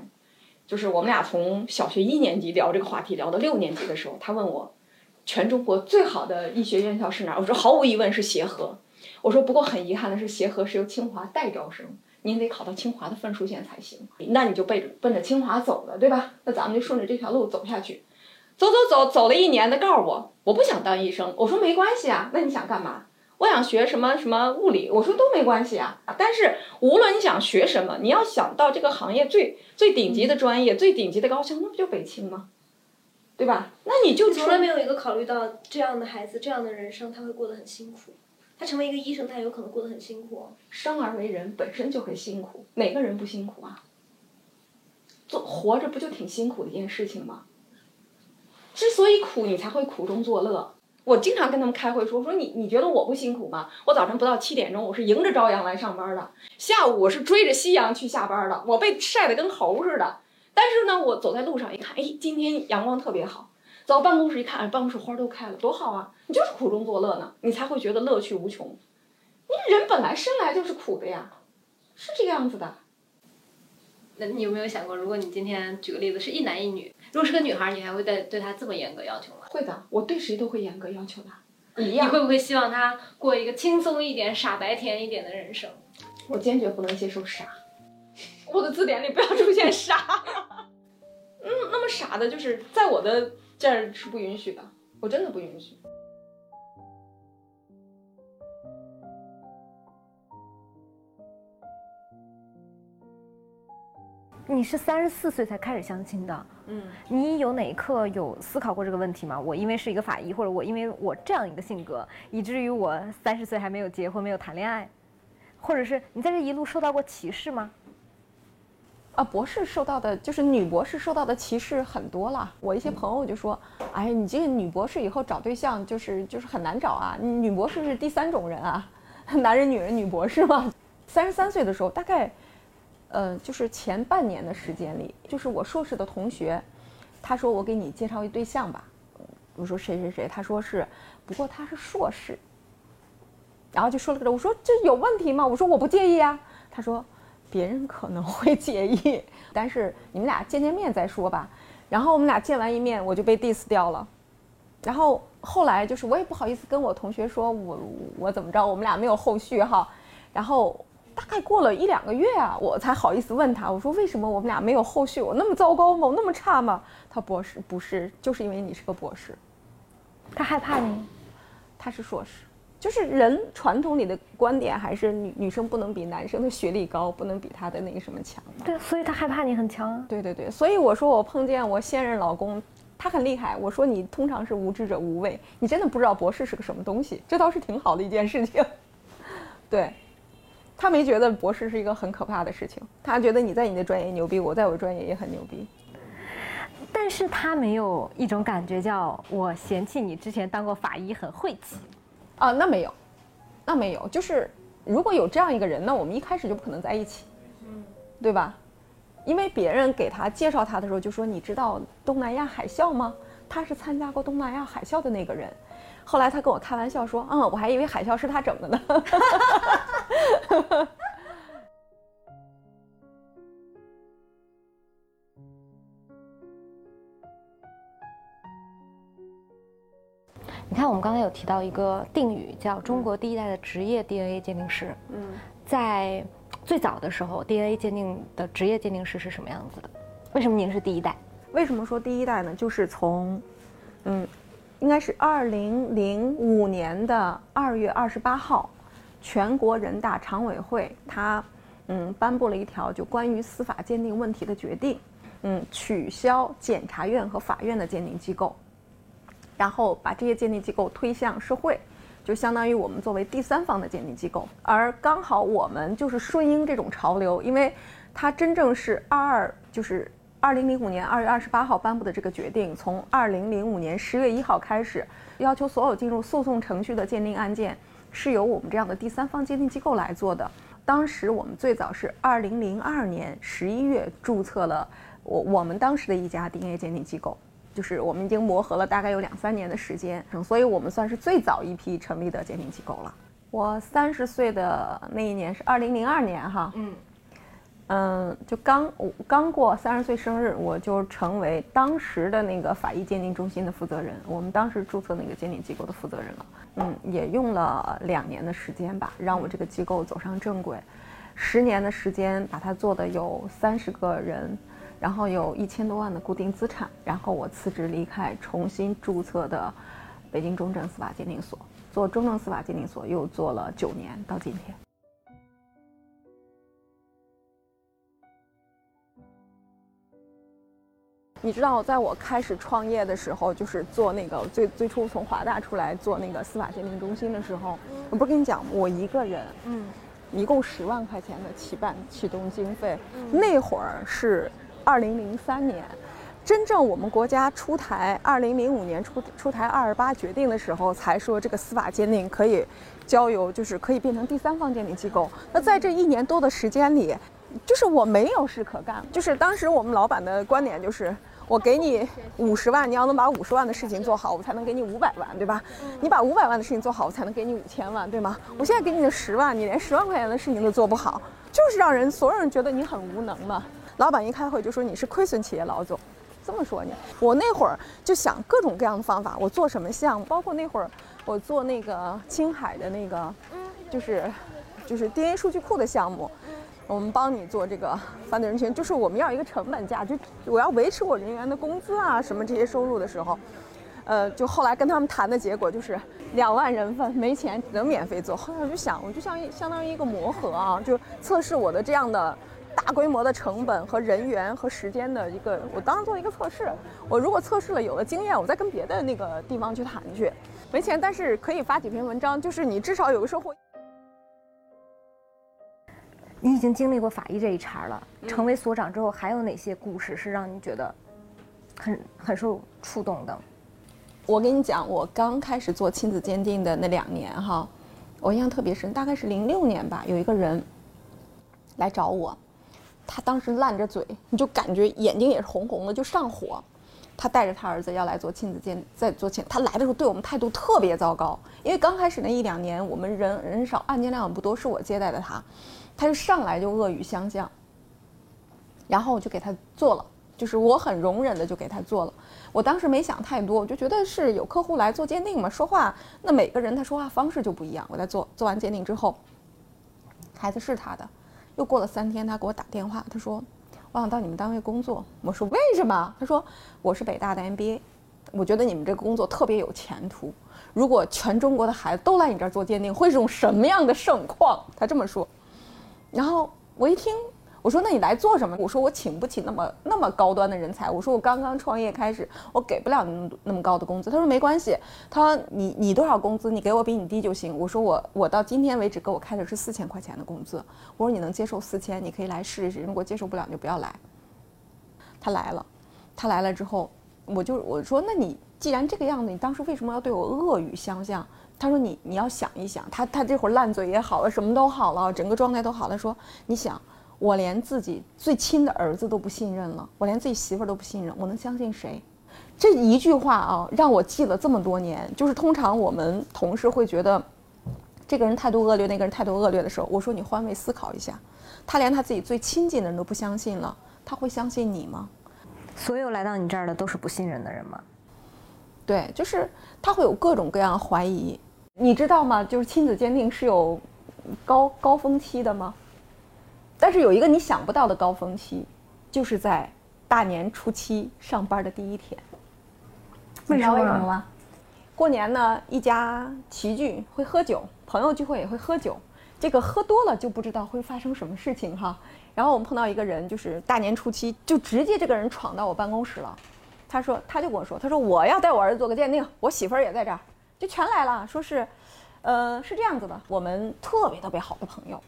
就是我们俩从小学一年级聊这个话题聊到六年级的时候，他问我。全中国最好的医学院校是哪儿？我说毫无疑问是协和。我说不过很遗憾的是，协和是由清华代招生，您得考到清华的分数线才行。那你就奔着奔着清华走了，对吧？那咱们就顺着这条路走下去，走走走，走了一年，他告诉我我不想当医生。我说没关系啊，那你想干嘛？我想学什么什么物理。我说都没关系啊。但是无论你想学什么，你要想到这个行业最最顶级的专业、最顶级的高校，那不就北清吗？对吧？那你就从来没有一个考虑到这样的孩子，这样的人生他会过得很辛苦。他成为一个医生，他有可能过得很辛苦。生而为人本身就很辛苦，哪个人不辛苦啊？做活着不就挺辛苦的一件事情吗？之所以苦，你才会苦中作乐。我经常跟他们开会说，说你你觉得我不辛苦吗？我早晨不到七点钟，我是迎着朝阳来上班的；下午我是追着夕阳去下班的。我被晒得跟猴似的。但是呢，我走在路上一看，哎，今天阳光特别好。走到办公室一看，哎，办公室花都开了，多好啊！你就是苦中作乐呢，你才会觉得乐趣无穷。你人本来生来就是苦的呀，是这个样子的。那你有没有想过，如果你今天举个例子是一男一女，如果是个女孩，你还会对对她这么严格要求吗？会的，我对谁都会严格要求的。一样。你会不会希望她过一个轻松一点、傻白甜一点的人生？我坚决不能接受傻。我的字典里不要出现傻，嗯，那么傻的，就是在我的这儿是不允许的，我真的不允许。你是三十四岁才开始相亲的，嗯，你有哪一刻有思考过这个问题吗？我因为是一个法医，或者我因为我这样一个性格，以至于我三十岁还没有结婚，没有谈恋爱，或者是你在这一路受到过歧视吗？啊，博士受到的就是女博士受到的歧视很多了。我一些朋友就说：“哎呀，你这个女博士以后找对象就是就是很难找啊。女博士是第三种人啊，男人、女人、女博士嘛。”三十三岁的时候，大概，呃，就是前半年的时间里，就是我硕士的同学，他说：“我给你介绍一对象吧。”我说：“谁谁谁？”他说是，不过他是硕士。然后就说了个，我说这有问题吗？我说我不介意啊。他说。别人可能会介意，但是你们俩见见面再说吧。然后我们俩见完一面，我就被 diss 掉了。然后后来就是我也不好意思跟我同学说，我我怎么着，我们俩没有后续哈。然后大概过了一两个月啊，我才好意思问他，我说为什么我们俩没有后续？我那么糟糕吗？我那么差吗？他博士不是，就是因为你是个博士。他害怕你？他是硕士。就是人传统里的观点还是女女生不能比男生的学历高，不能比他的那个什么强。对，所以他害怕你很强啊。对对对，所以我说我碰见我现任老公，他很厉害。我说你通常是无知者无畏，你真的不知道博士是个什么东西，这倒是挺好的一件事情。对，他没觉得博士是一个很可怕的事情，他觉得你在你的专业牛逼，我在我专业也很牛逼。但是他没有一种感觉叫我嫌弃你之前当过法医很晦气。啊，那没有，那没有，就是如果有这样一个人，那我们一开始就不可能在一起，嗯，对吧？因为别人给他介绍他的时候就说：“你知道东南亚海啸吗？他是参加过东南亚海啸的那个人。”后来他跟我开玩笑说：“嗯，我还以为海啸是他整的呢。” 你看，我们刚才有提到一个定语，叫“中国第一代的职业 DNA 鉴定师”。嗯，在最早的时候，DNA 鉴定的职业鉴定师是什么样子的？为什么您是第一代？为什么说第一代呢？就是从，嗯，应该是二零零五年的二月二十八号，全国人大常委会他，嗯，颁布了一条就关于司法鉴定问题的决定，嗯，取消检察院和法院的鉴定机构。然后把这些鉴定机构推向社会，就相当于我们作为第三方的鉴定机构。而刚好我们就是顺应这种潮流，因为它真正是二二，就是二零零五年二月二十八号颁布的这个决定，从二零零五年十月一号开始，要求所有进入诉讼程序的鉴定案件是由我们这样的第三方鉴定机构来做的。当时我们最早是二零零二年十一月注册了我我们当时的一家 DNA 鉴定机构。就是我们已经磨合了大概有两三年的时间，所以我们算是最早一批成立的鉴定机构了。我三十岁的那一年是二零零二年哈，嗯，嗯，就刚我刚过三十岁生日，我就成为当时的那个法医鉴定中心的负责人，我们当时注册那个鉴定机构的负责人了。嗯，也用了两年的时间吧，让我这个机构走上正轨，十年的时间把它做的有三十个人。然后有一千多万的固定资产，然后我辞职离开，重新注册的北京中正司法鉴定所，做中正司法鉴定所又做了九年，到今天。你知道，在我开始创业的时候，就是做那个最最初从华大出来做那个司法鉴定中心的时候，我不是跟你讲，我一个人，嗯，一共十万块钱的起办启动经费，那会儿是。二零零三年，真正我们国家出台二零零五年出出台二二八决定的时候，才说这个司法鉴定可以交由，就是可以变成第三方鉴定机构。那在这一年多的时间里，就是我没有事可干。就是当时我们老板的观点就是，我给你五十万，你要能把五十万的事情做好，我才能给你五百万，对吧？你把五百万的事情做好，我才能给你五千万，对吗？我现在给你的十万，你连十万块钱的事情都做不好，就是让人所有人觉得你很无能嘛。老板一开会就说你是亏损企业老总，这么说你。我那会儿就想各种各样的方法，我做什么项目，包括那会儿我做那个青海的那个，就是就是 DNA 数据库的项目，我们帮你做这个犯罪人群，就是我们要一个成本价，就我要维持我人员的工资啊什么这些收入的时候，呃，就后来跟他们谈的结果就是两万人份，没钱能免费做。后来我就想，我就像相当于一个磨合啊，就测试我的这样的。大规模的成本和人员和时间的一个，我当时做一个测试。我如果测试了有了经验，我再跟别的那个地方去谈去。没钱，但是可以发几篇文章，就是你至少有个收获。你已经经历过法医这一茬了，成为所长之后，还有哪些故事是让你觉得很很受触动的？我跟你讲，我刚开始做亲子鉴定的那两年哈，我印象特别深，大概是零六年吧，有一个人来找我。他当时烂着嘴，你就感觉眼睛也是红红的，就上火。他带着他儿子要来做亲子鉴，在做亲。他来的时候对我们态度特别糟糕，因为刚开始那一两年我们人人少，案件量也不多，是我接待的他，他就上来就恶语相向。然后我就给他做了，就是我很容忍的就给他做了。我当时没想太多，我就觉得是有客户来做鉴定嘛，说话那每个人他说话方式就不一样。我在做做完鉴定之后，孩子是他的。又过了三天，他给我打电话，他说：“我想到你们单位工作。”我说：“为什么？”他说：“我是北大的 MBA，我觉得你们这个工作特别有前途。如果全中国的孩子都来你这儿做鉴定，会是种什么样的盛况？他这么说。然后我一听，我说那你来做什么？我说我请不起那么那么高端的人才。我说我刚刚创业开始，我给不了那么那么高的工资。他说没关系，他说你你多少工资？你给我比你低就行。我说我我到今天为止给我开的是四千块钱的工资。我说你能接受四千，你可以来试试。如果接受不了，你就不要来。他来了，他来了之后，我就我说那你。既然这个样子，你当时为什么要对我恶语相向？他说你你要想一想，他他这会儿烂嘴也好了，什么都好了，整个状态都好了。说你想，我连自己最亲的儿子都不信任了，我连自己媳妇儿都不信任，我能相信谁？这一句话啊，让我记了这么多年。就是通常我们同事会觉得，这个人态度恶劣，那个人态度恶劣的时候，我说你换位思考一下，他连他自己最亲近的人都不相信了，他会相信你吗？所有来到你这儿的都是不信任的人吗？对，就是他会有各种各样怀疑，你知道吗？就是亲子鉴定是有高高峰期的吗？但是有一个你想不到的高峰期，就是在大年初七上班的第一天。为什么？为什么吗？过年呢，一家齐聚会喝酒，朋友聚会也会喝酒，这个喝多了就不知道会发生什么事情哈。然后我们碰到一个人，就是大年初七就直接这个人闯到我办公室了。他说，他就跟我说，他说我要带我儿子做个鉴定，我媳妇儿也在这儿，就全来了。说是，呃，是这样子的，我们特别特别好的朋友，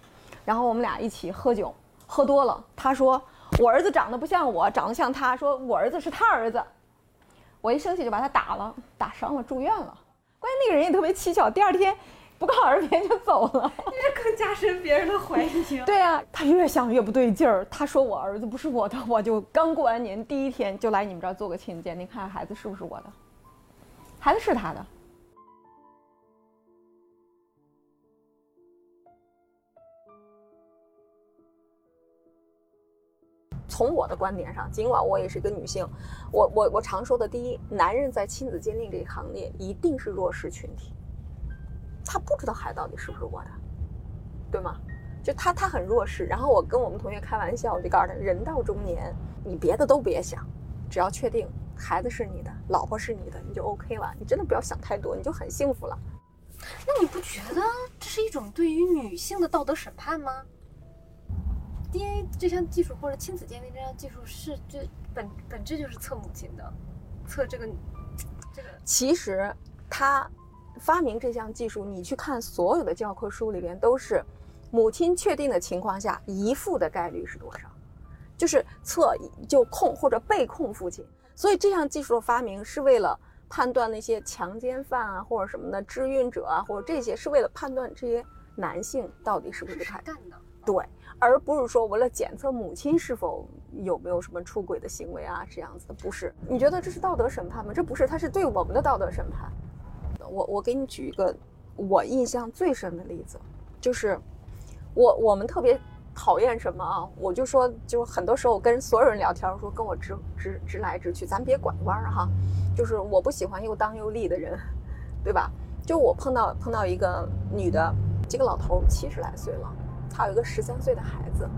然后我们俩一起喝酒，喝多了。他说我儿子长得不像我，长得像他，说我儿子是他儿子。我一生气就把他打了，打伤了，住院了。关键那个人也特别蹊跷，第二天。不告而别就走了，这更加深别人的怀疑。对啊，他越想越不对劲儿。他说我儿子不是我的，我就刚过完年第一天就来你们这儿做个亲子鉴定，看看孩子是不是我的。孩子是他的。从我的观点上，尽管我也是一个女性，我我我常说的第一，男人在亲子鉴定这一行列一定是弱势群体。他不知道孩子到底是不是我的，对吗？就他他很弱势。然后我跟我们同学开玩笑，我就告诉他：人到中年，你别的都别想，只要确定孩子是你的，老婆是你的，你就 OK 了。你真的不要想太多，你就很幸福了。那你不觉得这是一种对于女性的道德审判吗？DNA 这项技术或者亲子鉴定这项技术是这本本质就是测母亲的，测这个这个。其实他。发明这项技术，你去看所有的教科书里边都是，母亲确定的情况下，遗腹的概率是多少？就是测就控或者被控父亲。所以这项技术的发明是为了判断那些强奸犯啊，或者什么的知孕者啊，或者这些是为了判断这些男性到底是不是他干的。对，而不是说为了检测母亲是否有没有什么出轨的行为啊，这样子的不是？你觉得这是道德审判吗？这不是，它是对我们的道德审判。我我给你举一个我印象最深的例子，就是我我们特别讨厌什么啊？我就说，就很多时候跟所有人聊天，说跟我直直直来直去，咱别拐弯儿哈。就是我不喜欢又当又立的人，对吧？就我碰到碰到一个女的，这个老头七十来岁了，他有一个十三岁的孩子，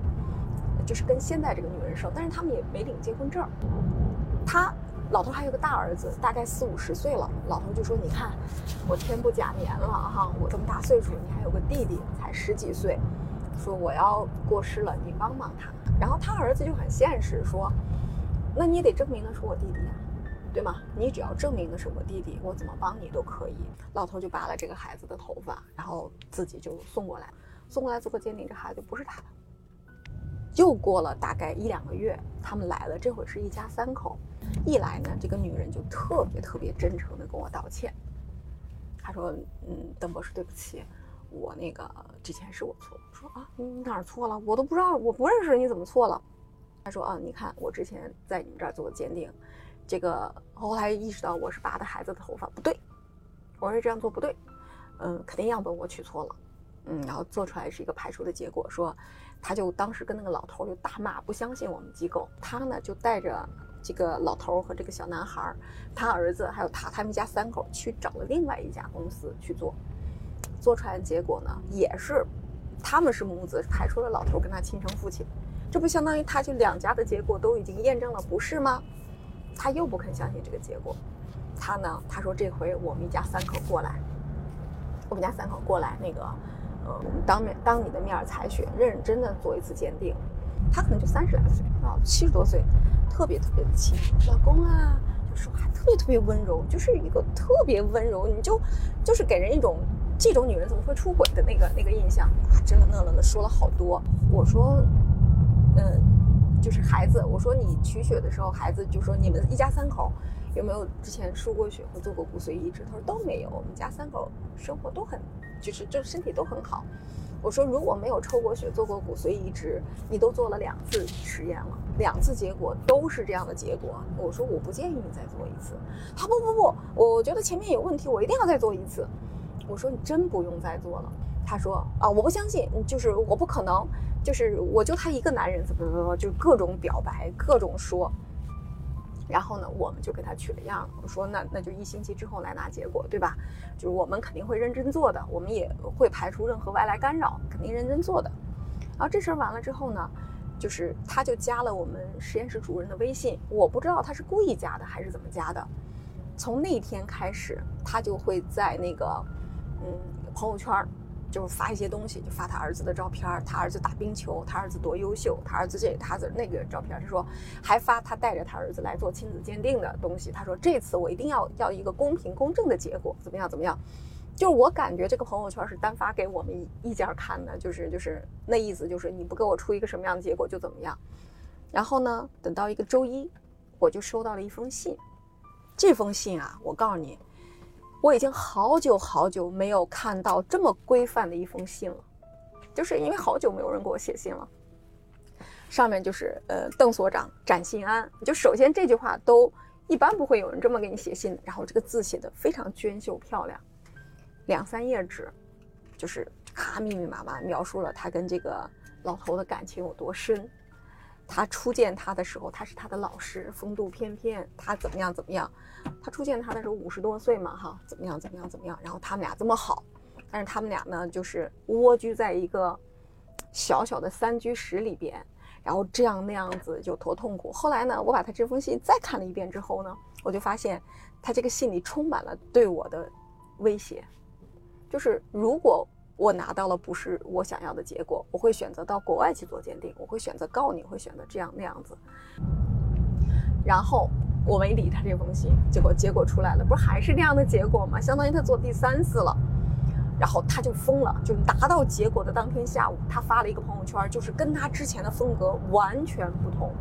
就是跟现在这个女人生，但是他们也没领结婚证，他。老头还有个大儿子，大概四五十岁了。老头就说：“你看，我天不假年了哈，我这么大岁数，你还有个弟弟，才十几岁，说我要过世了，你帮帮他。”然后他儿子就很现实，说：“那你得证明的是我弟弟呀，对吗？你只要证明的是我弟弟，我怎么帮你都可以。”老头就拔了这个孩子的头发，然后自己就送过来，送过来做个鉴定，这孩子就不是他的。又过了大概一两个月，他们来了，这会是一家三口。一来呢，这个女人就特别特别真诚的跟我道歉。她说：“嗯，邓博士，对不起，我那个之前是我错。”我说：“啊，你哪儿错了？我都不知道，我不认识你怎么错了？”她说：“啊，你看我之前在你们这儿做过鉴定，这个后来意识到我是拔的孩子的头发不对，我说这样做不对，嗯，肯定样本我取错了，嗯，然后做出来是一个排除的结果。说，他就当时跟那个老头就大骂，不相信我们机构。他呢就带着。”这个老头和这个小男孩，他儿子还有他，他们一家三口去找了另外一家公司去做，做出来的结果呢，也是他们是母子，排除了老头跟他亲生父亲，这不相当于他就两家的结果都已经验证了不是吗？他又不肯相信这个结果，他呢，他说这回我们一家三口过来，我们家三口过来那个，我们当面当你的面采血，认真真做一次鉴定。他可能就三十来岁啊，七十多岁，特别特别的亲，老公啊，就说话特别特别温柔，就是一个特别温柔，你就就是给人一种这种女人怎么会出轨的那个那个印象，真的那了的说了好多。我说，嗯，就是孩子，我说你取血的时候，孩子就说你们一家三口有没有之前输过血或做过骨髓移植？他说都没有，我们家三口生活都很，就是就身体都很好。我说如果没有抽过血、做过骨髓移植，你都做了两次实验了，两次结果都是这样的结果。我说我不建议你再做一次。他不不不，我觉得前面有问题，我一定要再做一次。我说你真不用再做了。他说啊，我不相信，就是我不可能，就是我就他一个男人，怎么怎么，就各种表白，各种说。然后呢，我们就给他取了样。我说那那就一星期之后来拿结果，对吧？就是我们肯定会认真做的，我们也会排除任何外来干扰，肯定认真做的。然后这事儿完了之后呢，就是他就加了我们实验室主任的微信，我不知道他是故意加的还是怎么加的。从那天开始，他就会在那个嗯朋友圈。就是发一些东西，就发他儿子的照片，他儿子打冰球，他儿子多优秀，他儿子这他子那个照片。他说还发他带着他儿子来做亲子鉴定的东西。他说这次我一定要要一个公平公正的结果，怎么样怎么样？就是我感觉这个朋友圈是单发给我们一家看的，就是就是那意思就是你不给我出一个什么样的结果就怎么样。然后呢，等到一个周一，我就收到了一封信。这封信啊，我告诉你。我已经好久好久没有看到这么规范的一封信了，就是因为好久没有人给我写信了。上面就是呃，邓所长展信安，就首先这句话都一般不会有人这么给你写信，然后这个字写的非常娟秀漂亮，两三页纸，就是咔密密麻麻描述了他跟这个老头的感情有多深。他初见他的时候，他是他的老师，风度翩翩，他怎么样怎么样？他初见他的时候五十多岁嘛，哈，怎么样怎么样怎么样？然后他们俩这么好，但是他们俩呢，就是蜗居在一个小小的三居室里边，然后这样那样子就多痛苦。后来呢，我把他这封信再看了一遍之后呢，我就发现他这个信里充满了对我的威胁，就是如果。我拿到了不是我想要的结果，我会选择到国外去做鉴定，我会选择告你，会选择这样那样子。然后我没理他这封信，结果结果出来了，不是还是那样的结果吗？相当于他做第三次了，然后他就疯了，就拿到结果的当天下午，他发了一个朋友圈，就是跟他之前的风格完全不同。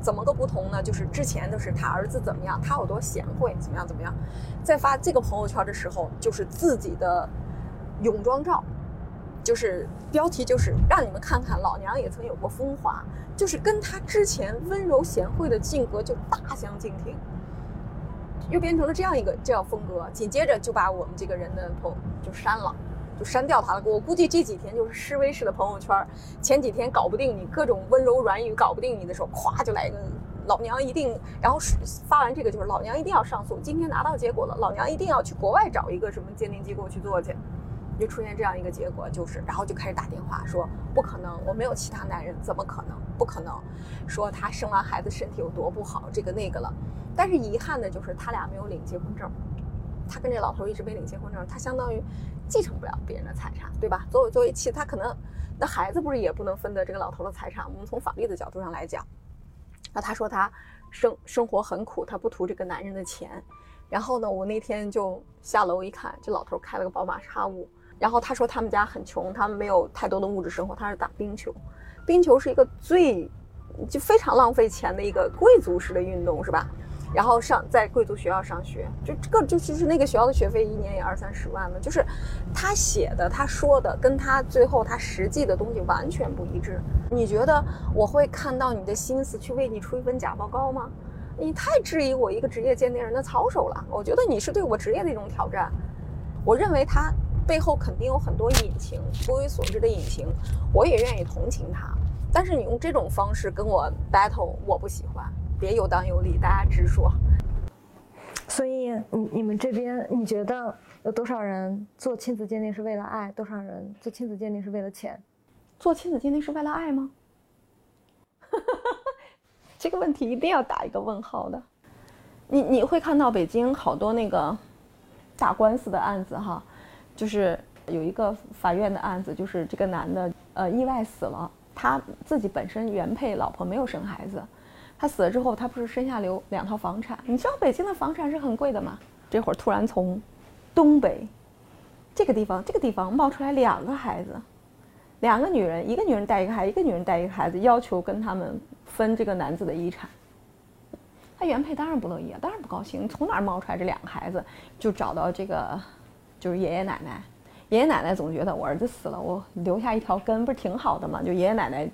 怎么个不同呢？就是之前都是他儿子怎么样，他有多贤惠，怎么样怎么样，在发这个朋友圈的时候，就是自己的泳装照。就是标题就是让你们看看老娘也曾有过风华，就是跟她之前温柔贤惠的性格就大相径庭，又变成了这样一个这样风格。紧接着就把我们这个人的朋就删了，就删掉他了。我估计这几天就是示威式的朋友圈。前几天搞不定你各种温柔软语搞不定你的时候，咵就来一个老娘一定，然后发完这个就是老娘一定要上诉。今天拿到结果了，老娘一定要去国外找一个什么鉴定机构去做去。就出现这样一个结果，就是，然后就开始打电话说不可能，我没有其他男人，怎么可能？不可能，说他生完孩子身体有多不好，这个那个了。但是遗憾的就是他俩没有领结婚证，他跟这老头一直没领结婚证，他相当于继承不了别人的财产，对吧？作为作为妻，他可能那孩子不是也不能分得这个老头的财产？我们从法律的角度上来讲，那他说他生生活很苦，他不图这个男人的钱。然后呢，我那天就下楼一看，这老头开了个宝马叉五。然后他说他们家很穷，他们没有太多的物质生活，他是打冰球，冰球是一个最就非常浪费钱的一个贵族式的运动，是吧？然后上在贵族学校上学，就这个就就是那个学校的学费一年也二三十万呢，就是他写的他说的跟他最后他实际的东西完全不一致。你觉得我会看到你的心思去为你出一份假报告吗？你太质疑我一个职业鉴定人的操守了。我觉得你是对我职业的一种挑战。我认为他。背后肯定有很多隐情，不为所知的隐情，我也愿意同情他。但是你用这种方式跟我 battle，我不喜欢。别有当有理，大家直说。所以，你你们这边，你觉得有多少人做亲子鉴定是为了爱？多少人做亲子鉴定是为了钱？做亲子鉴定是为了爱吗？这个问题一定要打一个问号的。你你会看到北京好多那个打官司的案子哈，就是有一个法院的案子，就是这个男的呃意外死了，他自己本身原配老婆没有生孩子，他死了之后，他不是身下留两套房产？你知道北京的房产是很贵的吗？这会儿突然从东北这个地方这个地方冒出来两个孩子，两个女人，一个女人带一个孩，一个女人带一个孩子，要求跟他们分这个男子的遗产。他原配当然不乐意啊，当然不高兴。从哪儿冒出来这两个孩子？就找到这个，就是爷爷奶奶。爷爷奶奶总觉得我儿子死了，我留下一条根不是挺好的吗？就爷爷奶奶，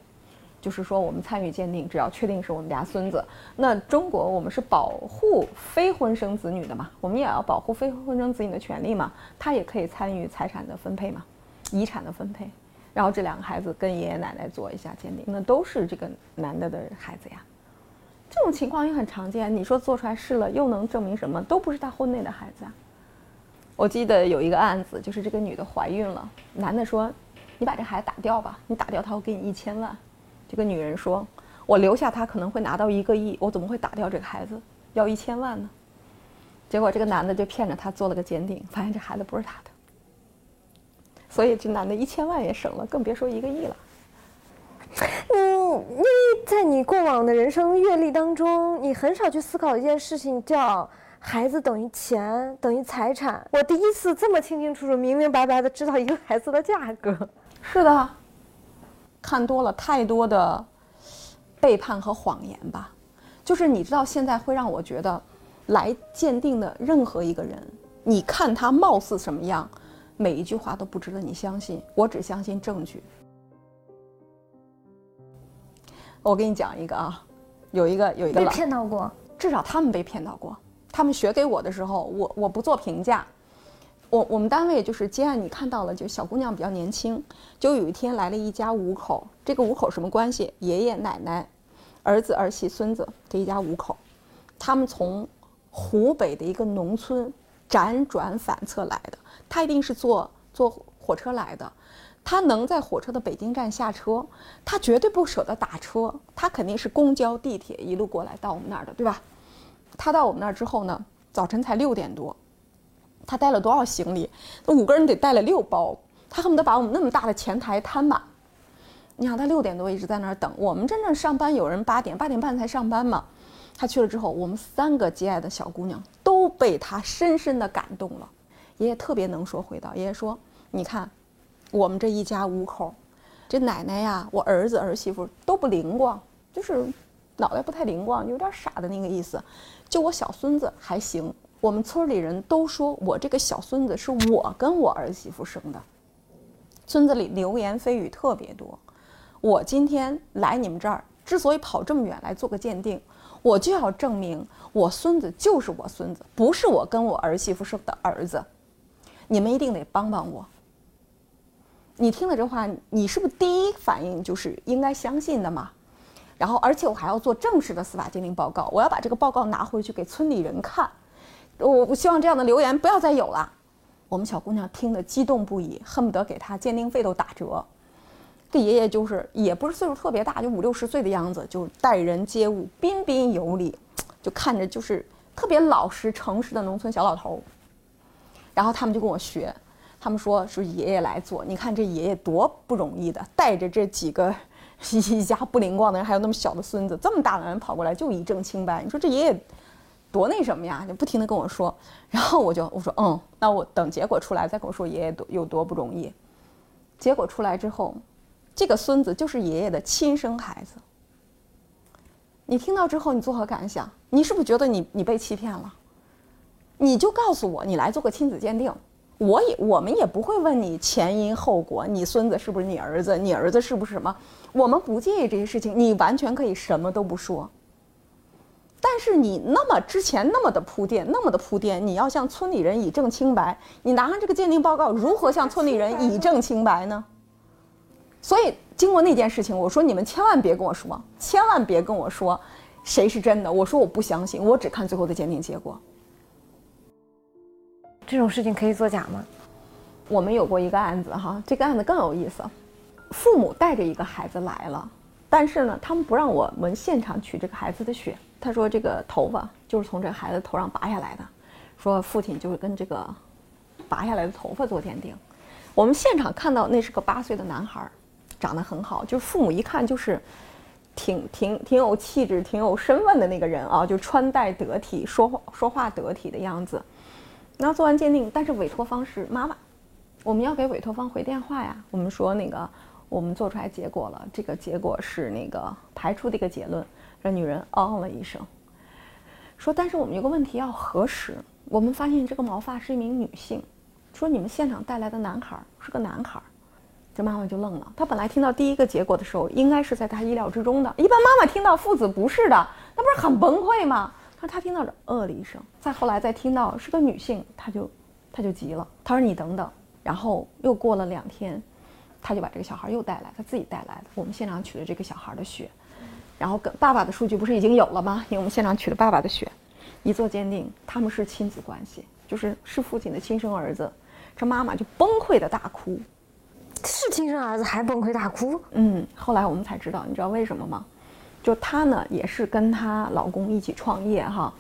就是说我们参与鉴定，只要确定是我们家孙子。那中国我们是保护非婚生子女的嘛，我们也要保护非婚生子女的权利嘛。他也可以参与财产的分配嘛，遗产的分配。然后这两个孩子跟爷爷奶奶做一下鉴定，那都是这个男的的孩子呀。这种情况也很常见。你说做出来试了，又能证明什么？都不是他婚内的孩子啊。我记得有一个案子，就是这个女的怀孕了，男的说：“你把这孩子打掉吧，你打掉他，我给你一千万。”这个女人说：“我留下他可能会拿到一个亿，我怎么会打掉这个孩子，要一千万呢？”结果这个男的就骗着她做了个鉴定，发现这孩子不是他的，所以这男的一千万也省了，更别说一个亿了。嗯，因为在你过往的人生阅历当中，你很少去思考一件事情，叫孩子等于钱，等于财产。我第一次这么清清楚楚、明明白白的知道一个孩子的价格。是的，看多了太多的背叛和谎言吧。就是你知道，现在会让我觉得，来鉴定的任何一个人，你看他貌似什么样，每一句话都不值得你相信。我只相信证据。我给你讲一个啊，有一个有一个被骗到过，至少他们被骗到过。他们学给我的时候，我我不做评价。我我们单位就是接案，你看到了，就小姑娘比较年轻。就有一天来了一家五口，这个五口什么关系？爷爷奶奶、儿子儿媳孙子这一家五口，他们从湖北的一个农村辗转反侧来的。他一定是坐坐火车来的。他能在火车的北京站下车，他绝对不舍得打车，他肯定是公交、地铁一路过来到我们那儿的，对吧？他到我们那儿之后呢，早晨才六点多，他带了多少行李？那五个人得带了六包，他恨不得把我们那么大的前台摊满。你想，他六点多一直在那儿等我们，真正上班有人八点、八点半才上班嘛。他去了之后，我们三个接爱的小姑娘都被他深深的感动了。爷爷特别能说会道，爷爷说：“你看。”我们这一家五口，这奶奶呀，我儿子儿媳妇都不灵光，就是脑袋不太灵光，有点傻的那个意思。就我小孙子还行，我们村里人都说我这个小孙子是我跟我儿媳妇生的。村子里流言蜚语特别多。我今天来你们这儿，之所以跑这么远来做个鉴定，我就要证明我孙子就是我孙子，不是我跟我儿媳妇生的儿子。你们一定得帮帮我。你听了这话，你是不是第一反应就是应该相信的嘛？然后，而且我还要做正式的司法鉴定报告，我要把这个报告拿回去给村里人看。我我希望这样的留言不要再有了。我们小姑娘听得激动不已，恨不得给她鉴定费都打折。这爷爷就是也不是岁数特别大，就五六十岁的样子，就待人接物彬彬有礼，就看着就是特别老实诚实的农村小老头。然后他们就跟我学。他们说是爷爷来做，你看这爷爷多不容易的，带着这几个 一家不灵光的人，还有那么小的孙子，这么大的人跑过来就以证清白，你说这爷爷多那什么呀？就不停的跟我说，然后我就我说嗯，那我等结果出来再跟我说爷爷多有多不容易。结果出来之后，这个孙子就是爷爷的亲生孩子。你听到之后你作何感想？你是不是觉得你你被欺骗了？你就告诉我，你来做个亲子鉴定。我也我们也不会问你前因后果，你孙子是不是你儿子？你儿子是不是什么？我们不介意这些事情，你完全可以什么都不说。但是你那么之前那么的铺垫，那么的铺垫，你要向村里人以证清白，你拿上这个鉴定报告，如何向村里人以证清白呢？所以经过那件事情，我说你们千万别跟我说，千万别跟我说谁是真的。我说我不相信，我只看最后的鉴定结果。这种事情可以作假吗？我们有过一个案子哈，这个案子更有意思。父母带着一个孩子来了，但是呢，他们不让我们现场取这个孩子的血，他说这个头发就是从这孩子头上拔下来的，说父亲就是跟这个拔下来的头发做鉴定。我们现场看到那是个八岁的男孩，长得很好，就父母一看就是挺挺挺有气质、挺有身份的那个人啊，就穿戴得体、说话说话得体的样子。然后做完鉴定，但是委托方是妈妈，我们要给委托方回电话呀。我们说那个我们做出来结果了，这个结果是那个排除的一个结论。这女人哦了一声，说：“但是我们有个问题要核实，我们发现这个毛发是一名女性。说你们现场带来的男孩是个男孩。”这妈妈就愣了。她本来听到第一个结果的时候，应该是在她意料之中的。一般妈妈听到父子不是的，那不是很崩溃吗？她说她听到这呃了一声，再后来再听到是个女性，她就她就急了。她说：“你等等。”然后又过了两天，她就把这个小孩又带来，他自己带来的。我们现场取的这个小孩的血。然后跟爸爸的数据不是已经有了吗？因为我们现场取了爸爸的血，一做鉴定，他们是亲子关系，就是是父亲的亲生儿子。这妈妈就崩溃的大哭，是亲生儿子还崩溃大哭？嗯，后来我们才知道，你知道为什么吗？就她呢，也是跟她老公一起创业哈。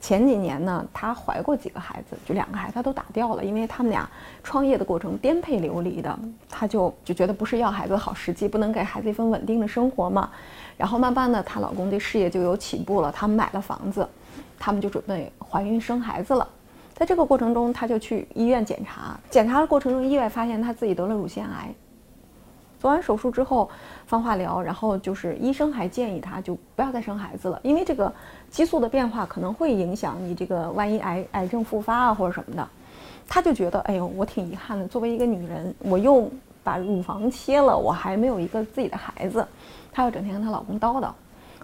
前几年呢，她怀过几个孩子，就两个孩子她都打掉了，因为他们俩创业的过程颠沛流离的，她就就觉得不是要孩子的好时机，不能给孩子一份稳定的生活嘛。然后慢慢的，她老公的事业就有起步了，他们买了房子，他们就准备怀孕生孩子了。在这个过程中，她就去医院检查，检查的过程中意外发现她自己得了乳腺癌。做完手术之后放化疗，然后就是医生还建议她就不要再生孩子了，因为这个激素的变化可能会影响你这个万一癌癌症复发啊或者什么的。她就觉得哎呦，我挺遗憾的，作为一个女人，我又把乳房切了，我还没有一个自己的孩子。她又整天跟她老公叨叨，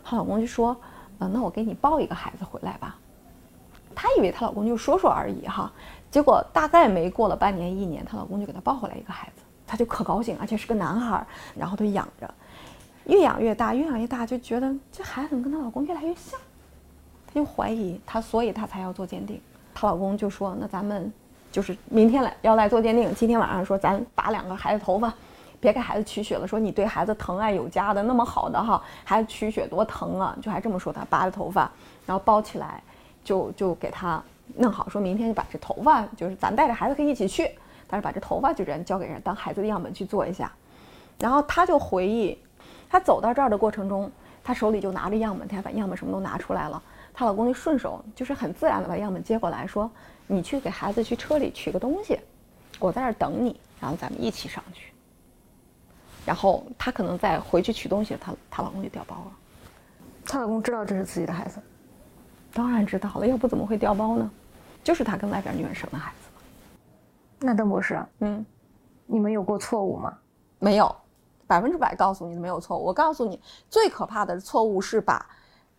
她老公就说：“呃，那我给你抱一个孩子回来吧。”她以为她老公就说说而已哈，结果大概没过了半年一年，她老公就给她抱回来一个孩子，她就可高兴，而且是个男孩，然后她养着，越养越大，越养越大，就觉得这孩子怎么跟她老公越来越像，她就怀疑她，所以她才要做鉴定。她老公就说：“那咱们就是明天来要来做鉴定，今天晚上说咱拔两个孩子头发。”别给孩子取血了，说你对孩子疼爱有加的那么好的哈，孩子取血多疼啊，就还这么说他拔了头发，然后包起来，就就给他弄好，说明天就把这头发，就是咱带着孩子可以一起去，但是把这头发就这样交给人当孩子的样本去做一下，然后他就回忆，他走到这儿的过程中，他手里就拿着样本，他把样本什么都拿出来了，她老公就顺手就是很自然的把样本接过来说，你去给孩子去车里取个东西，我在这儿等你，然后咱们一起上去。然后她可能再回去取东西，她她老公就掉包了。她老公知道这是自己的孩子，当然知道了，要不怎么会掉包呢？就是他跟外边女人生的孩子。那邓博士，嗯，你们有过错误吗？没有，百分之百告诉你没有错误。我告诉你，最可怕的错误是把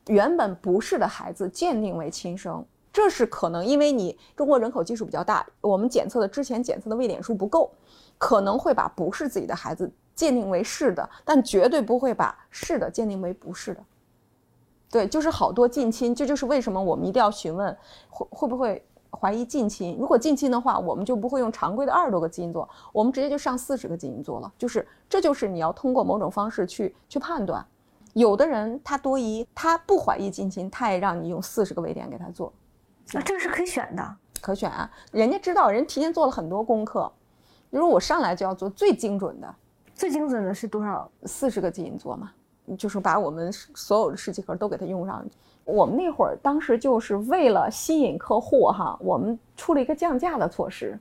原本不是的孩子鉴定为亲生，这是可能因为你中国人口基数比较大，我们检测的之前检测的位点数不够，可能会把不是自己的孩子。鉴定为是的，但绝对不会把是的鉴定为不是的。对，就是好多近亲，这就是为什么我们一定要询问会会不会怀疑近亲。如果近亲的话，我们就不会用常规的二十多个基因做，我们直接就上四十个基因做了。就是这就是你要通过某种方式去去判断。有的人他多疑，他不怀疑近亲，他也让你用四十个位点给他做。那这个是可以选的，可选啊。人家知道，人提前做了很多功课。比如我上来就要做最精准的。最精准的是多少？四十个基因做嘛，就是把我们所有的试剂盒都给它用上。我们那会儿当时就是为了吸引客户哈，我们出了一个降价的措施，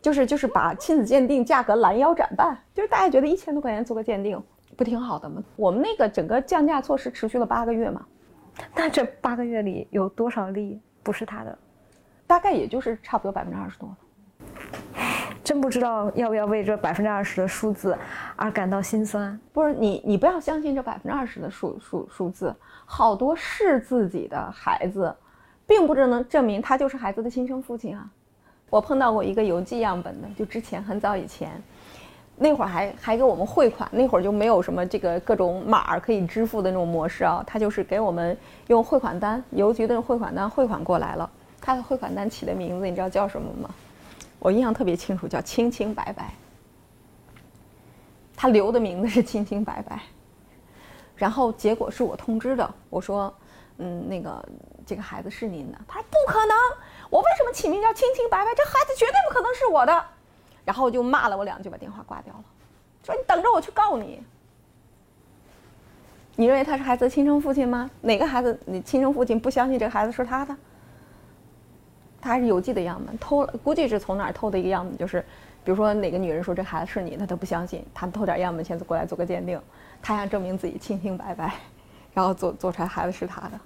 就是就是把亲子鉴定价格拦腰斩半，就是大家觉得一千多块钱做个鉴定不挺好的吗？我们那个整个降价措施持续了八个月嘛，那这八个月里有多少例不是他的？大概也就是差不多百分之二十多。真不知道要不要为这百分之二十的数字而感到心酸。不是你，你不要相信这百分之二十的数数数字，好多是自己的孩子，并不能证明他就是孩子的亲生父亲啊。我碰到过一个邮寄样本的，就之前很早以前，那会儿还还给我们汇款，那会儿就没有什么这个各种码可以支付的那种模式啊，他就是给我们用汇款单，邮局的汇款单汇款过来了。他的汇款单起的名字你知道叫什么吗？我印象特别清楚，叫清清白白。他留的名字是清清白白，然后结果是我通知的，我说，嗯，那个这个孩子是您的。他说不可能，我为什么起名叫清清白白？这孩子绝对不可能是我的。然后就骂了我两句，把电话挂掉了，说你等着我去告你。你认为他是孩子的亲生父亲吗？哪个孩子你亲生父亲不相信这个孩子是他的？他还是邮寄的样本偷了，估计是从哪偷的一个样本，就是，比如说哪个女人说这孩子是你，他都不相信，他偷点样本先过来做个鉴定，他想证明自己清清白白，然后做做出来孩子是他的，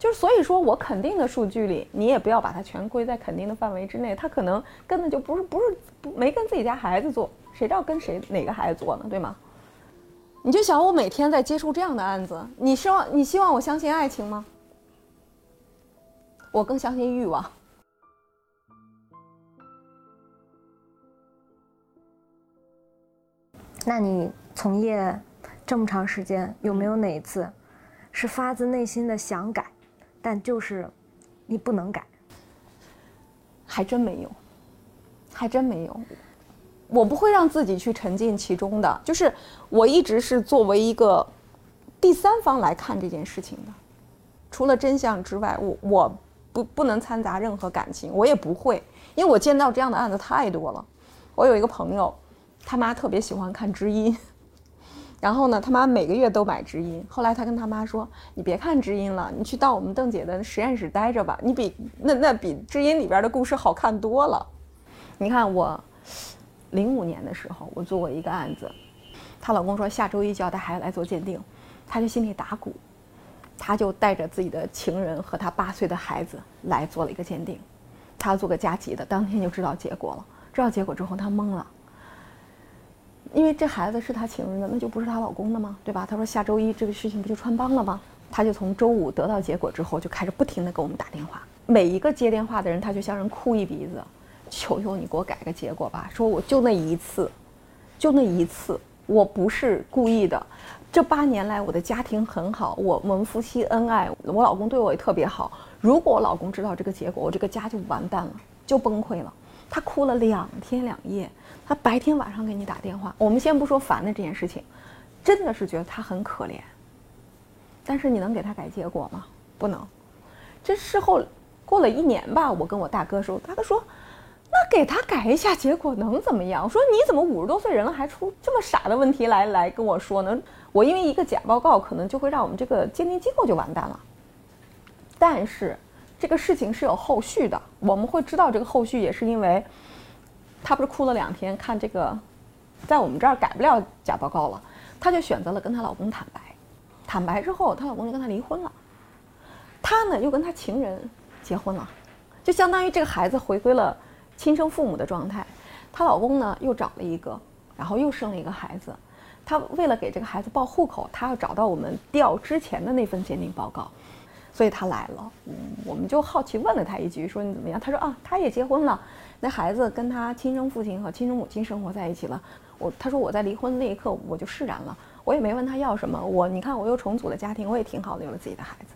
就是所以说我肯定的数据里，你也不要把它全归在肯定的范围之内，他可能根本就不是不是不没跟自己家孩子做，谁知道跟谁哪个孩子做呢，对吗？你就想我每天在接触这样的案子，你希望你希望我相信爱情吗？我更相信欲望。那你从业这么长时间，有没有哪一次是发自内心的想改，但就是你不能改？还真没有，还真没有。我不会让自己去沉浸其中的，就是我一直是作为一个第三方来看这件事情的。除了真相之外，我我不不能掺杂任何感情，我也不会，因为我见到这样的案子太多了。我有一个朋友。他妈特别喜欢看知音，然后呢，他妈每个月都买知音。后来他跟他妈说：“你别看知音了，你去到我们邓姐的实验室待着吧，你比那那比知音里边的故事好看多了。”你看我，零五年的时候我做过一个案子，她老公说下周一就要带孩子来做鉴定，她就心里打鼓，她就带着自己的情人和她八岁的孩子来做了一个鉴定，她要做个加急的，当天就知道结果了。知道结果之后，她懵了。因为这孩子是她情人的，那就不是她老公的吗？对吧？她说下周一这个事情不就穿帮了吗？她就从周五得到结果之后，就开始不停的给我们打电话。每一个接电话的人，她就像人哭一鼻子，求求你给我改个结果吧。说我就那一次，就那一次，我不是故意的。这八年来我的家庭很好，我我们夫妻恩爱，我老公对我也特别好。如果我老公知道这个结果，我这个家就完蛋了，就崩溃了。他哭了两天两夜。他白天晚上给你打电话，我们先不说烦的这件事情，真的是觉得他很可怜。但是你能给他改结果吗？不能。这事后过了一年吧，我跟我大哥说，大哥说，那给他改一下结果能怎么样？我说你怎么五十多岁人了还出这么傻的问题来来跟我说呢？我因为一个假报告可能就会让我们这个鉴定机构就完蛋了。但是这个事情是有后续的，我们会知道这个后续也是因为。她不是哭了两天，看这个，在我们这儿改不了假报告了，她就选择了跟她老公坦白。坦白之后，她老公就跟她离婚了。她呢又跟她情人结婚了，就相当于这个孩子回归了亲生父母的状态。她老公呢又找了一个，然后又生了一个孩子。她为了给这个孩子报户口，她要找到我们调之前的那份鉴定报告，所以她来了。嗯，我们就好奇问了她一句，说你怎么样？她说啊，她也结婚了。那孩子跟他亲生父亲和亲生母亲生活在一起了。我他说我在离婚那一刻我就释然了，我也没问他要什么。我你看我又重组了家庭，我也挺好的，有了自己的孩子，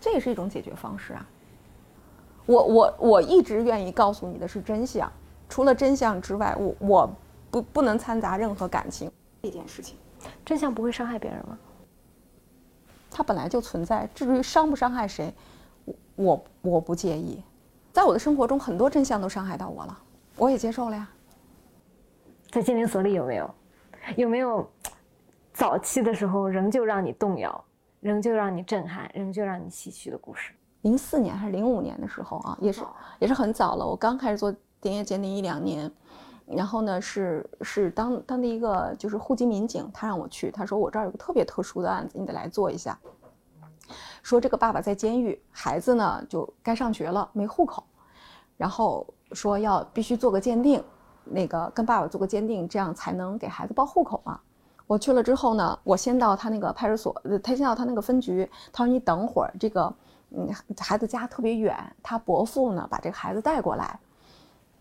这也是一种解决方式啊。我我我一直愿意告诉你的是真相，除了真相之外，我我不不能掺杂任何感情这件事情。真相不会伤害别人吗？它本来就存在，至于伤不伤害谁，我我我不介意。在我的生活中，很多真相都伤害到我了，我也接受了呀。在鉴定所里有没有，有没有早期的时候仍旧让你动摇、仍旧让你震撼、仍旧让你唏嘘的故事？零四年还是零五年的时候啊，也是也是很早了。我刚开始做田野鉴定一两年，然后呢是是当当地一个就是户籍民警，他让我去，他说我这儿有个特别特殊的案子，你得来做一下。说这个爸爸在监狱，孩子呢就该上学了，没户口，然后说要必须做个鉴定，那个跟爸爸做个鉴定，这样才能给孩子报户口嘛。我去了之后呢，我先到他那个派出所，他先到他那个分局，他说你等会儿，这个嗯孩子家特别远，他伯父呢把这个孩子带过来，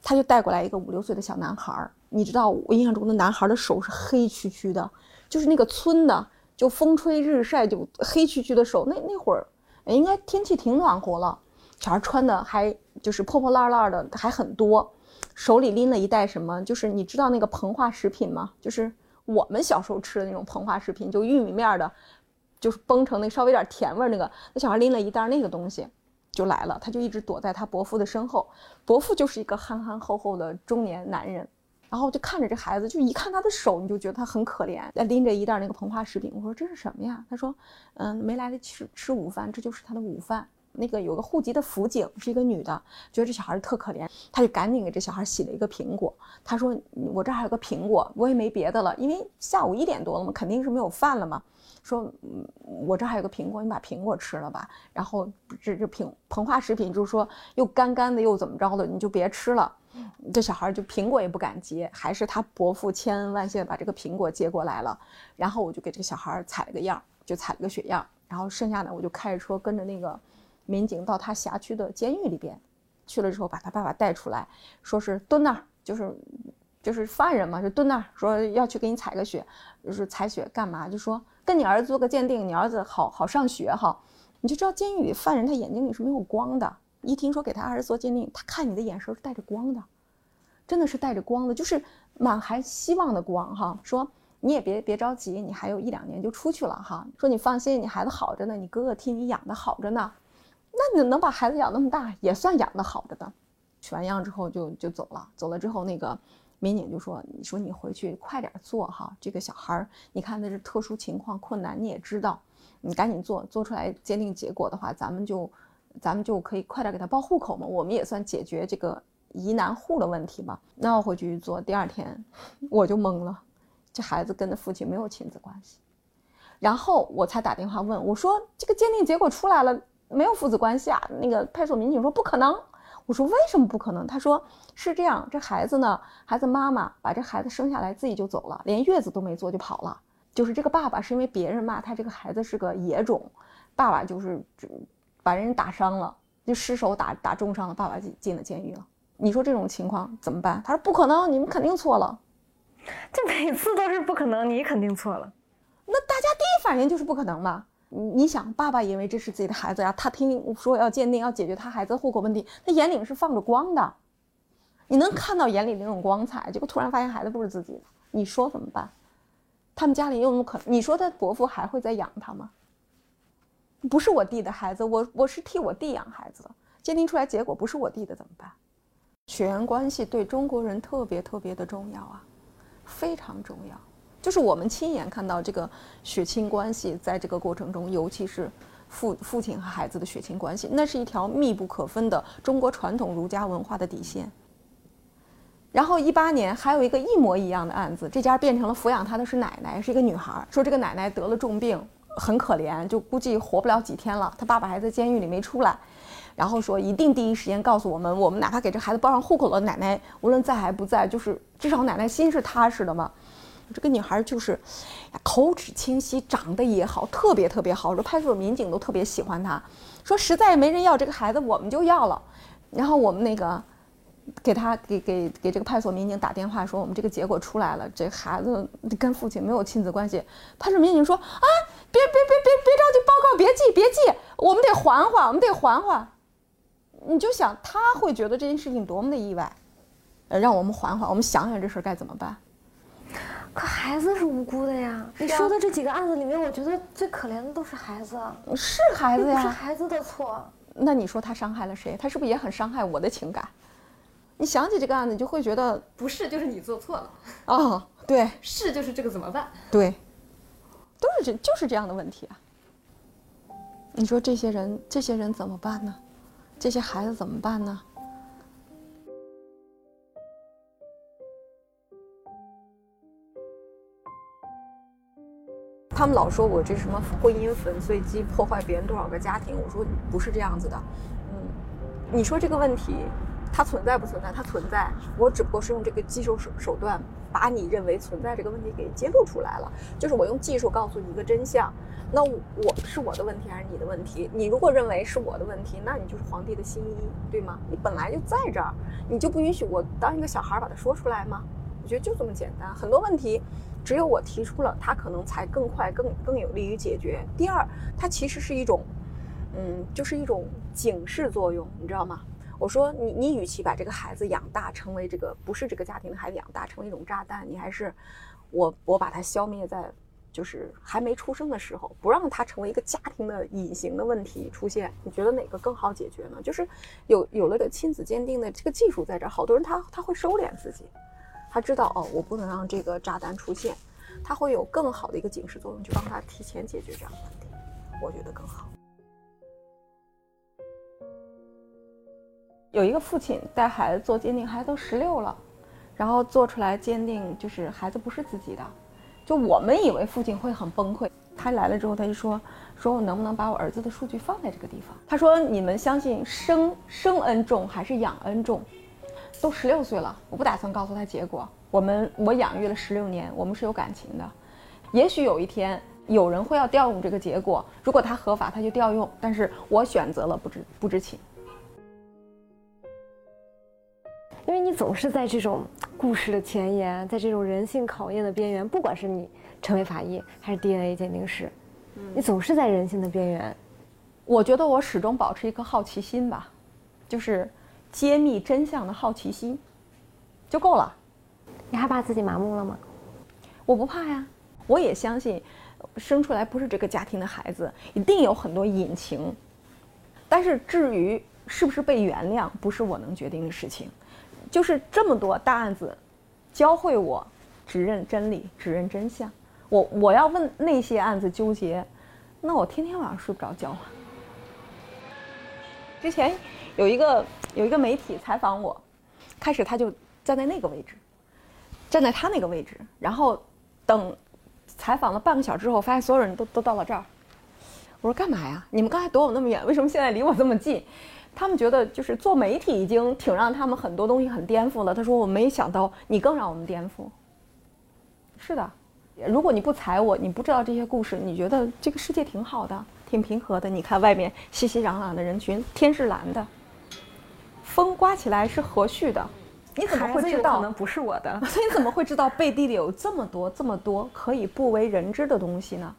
他就带过来一个五六岁的小男孩儿，你知道我印象中的男孩的手是黑黢黢的，就是那个村的。就风吹日晒，就黑黢黢的手。那那会儿，应该天气挺暖和了。小孩穿的还就是破破烂烂的，还很多。手里拎了一袋什么？就是你知道那个膨化食品吗？就是我们小时候吃的那种膨化食品，就玉米面的，就是崩成那稍微有点甜味那个，那小孩拎了一袋那个东西就来了，他就一直躲在他伯父的身后，伯父就是一个憨憨厚厚的中年男人。然后就看着这孩子，就一看他的手，你就觉得他很可怜，拎着一袋那个膨化食品。我说这是什么呀？他说，嗯，没来得及吃吃午饭，这就是他的午饭。那个有个户籍的辅警是一个女的，觉得这小孩特可怜，他就赶紧给这小孩洗了一个苹果。他说，我这还有个苹果，我也没别的了，因为下午一点多了嘛，肯定是没有饭了嘛。说，我这还有个苹果，你把苹果吃了吧。然后这这膨膨化食品就是说又干干的又怎么着的，你就别吃了。这小孩就苹果也不敢接，还是他伯父千恩万谢把这个苹果接过来了。然后我就给这个小孩采了个样，就采了个血样。然后剩下的我就开着车跟着那个民警到他辖区的监狱里边去了之后，把他爸爸带出来，说是蹲那儿，就是就是犯人嘛，就蹲那儿，说要去给你采个血，就是采血干嘛？就说跟你儿子做个鉴定，你儿子好好上学哈。你就知道监狱里犯人他眼睛里是没有光的。一听说给他儿子做鉴定，他看你的眼神是带着光的，真的是带着光的，就是满含希望的光哈。说你也别别着急，你还有一两年就出去了哈。说你放心，你孩子好着呢，你哥哥替你养的好着呢。那你能把孩子养那么大，也算养的好着的。取完样之后就就走了，走了之后那个民警就说：“你说你回去快点做哈，这个小孩儿，你看他是特殊情况困难，你也知道，你赶紧做，做出来鉴定结果的话，咱们就。”咱们就可以快点给他报户口嘛，我们也算解决这个疑难户的问题嘛。那我回去做，第二天我就懵了，这孩子跟他父亲没有亲子关系。然后我才打电话问我说：“这个鉴定结果出来了，没有父子关系啊？”那个派出所民警说：“不可能。”我说：“为什么不可能？”他说：“是这样，这孩子呢，孩子妈妈把这孩子生下来自己就走了，连月子都没坐就跑了。就是这个爸爸是因为别人骂他这个孩子是个野种，爸爸就是把人打伤了，就失手打打重伤了，爸爸进进了监狱了。你说这种情况怎么办？他说不可能，你们肯定错了。这每次都是不可能，你肯定错了。那大家第一反应就是不可能嘛？你你想，爸爸因为这是自己的孩子呀，他听说要鉴定，要解决他孩子户口问题，他眼里是放着光的，你能看到眼里那种光彩，结果突然发现孩子不是自己的，你说怎么办？他们家里又怎么可能？你说他伯父还会再养他吗？不是我弟的孩子，我我是替我弟养孩子的。鉴定出来结果不是我弟的怎么办？血缘关系对中国人特别特别的重要啊，非常重要。就是我们亲眼看到这个血亲关系，在这个过程中，尤其是父父亲和孩子的血亲关系，那是一条密不可分的中国传统儒家文化的底线。然后一八年还有一个一模一样的案子，这家变成了抚养他的是奶奶，是一个女孩，说这个奶奶得了重病。很可怜，就估计活不了几天了。他爸爸还在监狱里没出来，然后说一定第一时间告诉我们，我们哪怕给这孩子报上户口了，奶奶无论在还不在，就是至少奶奶心是踏实的嘛。这个女孩就是口齿清晰，长得也好，特别特别好。说派出所民警都特别喜欢她，说实在没人要这个孩子，我们就要了。然后我们那个。给他给给给这个派出所民警打电话说，我们这个结果出来了，这孩子跟父亲没有亲子关系。派出所民警说啊，别别别别别着急，报告别记别记，我们得缓缓，我们得缓缓。你就想他会觉得这件事情多么的意外，呃，让我们缓缓，我们想想这事该怎么办。可孩子是无辜的呀，你说的这几个案子里面，我觉得最可怜的都是孩子，是孩子呀，是孩子的错。那你说他伤害了谁？他是不是也很伤害我的情感？你想起这个案子，你就会觉得不是，就是你做错了。哦，对，是就是这个怎么办？对，都是这就是这样的问题啊。你说这些人，这些人怎么办呢？这些孩子怎么办呢？他们老说我这什么婚姻粉碎机，破坏别人多少个家庭。我说不是这样子的。嗯，你说这个问题。它存在不存在？它存在，我只不过是用这个技术手手段，把你认为存在这个问题给揭露出来了。就是我用技术告诉你一个真相。那我是我的问题还是你的问题？你如果认为是我的问题，那你就是皇帝的新衣，对吗？你本来就在这儿，你就不允许我当一个小孩把它说出来吗？我觉得就这么简单。很多问题，只有我提出了，它可能才更快、更更有利于解决。第二，它其实是一种，嗯，就是一种警示作用，你知道吗？我说你，你与其把这个孩子养大，成为这个不是这个家庭的孩子养大，成为一种炸弹，你还是我我把它消灭在就是还没出生的时候，不让他成为一个家庭的隐形的问题出现，你觉得哪个更好解决呢？就是有有了个亲子鉴定的这个技术在这儿，好多人他他会收敛自己，他知道哦，我不能让这个炸弹出现，他会有更好的一个警示作用，去帮他提前解决这样的问题，我觉得更好。有一个父亲带孩子做鉴定，孩子都十六了，然后做出来鉴定就是孩子不是自己的。就我们以为父亲会很崩溃，他来了之后，他就说：“说我能不能把我儿子的数据放在这个地方？”他说：“你们相信生生恩重还是养恩重？都十六岁了，我不打算告诉他结果。我们我养育了十六年，我们是有感情的。也许有一天有人会要调用这个结果，如果他合法，他就调用。但是我选择了不知不知情。”因为你总是在这种故事的前沿，在这种人性考验的边缘，不管是你成为法医还是 DNA 鉴定师，你总是在人性的边缘。我觉得我始终保持一颗好奇心吧，就是揭秘真相的好奇心，就够了。你害怕自己麻木了吗？我不怕呀，我也相信，生出来不是这个家庭的孩子，一定有很多隐情。但是至于是不是被原谅，不是我能决定的事情。就是这么多大案子，教会我只认真理，只认真相。我我要问那些案子纠结，那我天天晚上睡不着觉了。之前有一个有一个媒体采访我，开始他就站在那个位置，站在他那个位置，然后等采访了半个小时之后，发现所有人都都到了这儿。我说干嘛呀？你们刚才躲我那么远，为什么现在离我这么近？他们觉得就是做媒体已经挺让他们很多东西很颠覆了。他说：“我没想到你更让我们颠覆。”是的，如果你不踩我，你不知道这些故事，你觉得这个世界挺好的，挺平和的。你看外面熙熙攘攘的人群，天是蓝的，风刮起来是和煦的。你怎么会知道？可能不是我的。所以你怎么会知道背地里有这么多、这么多可以不为人知的东西呢？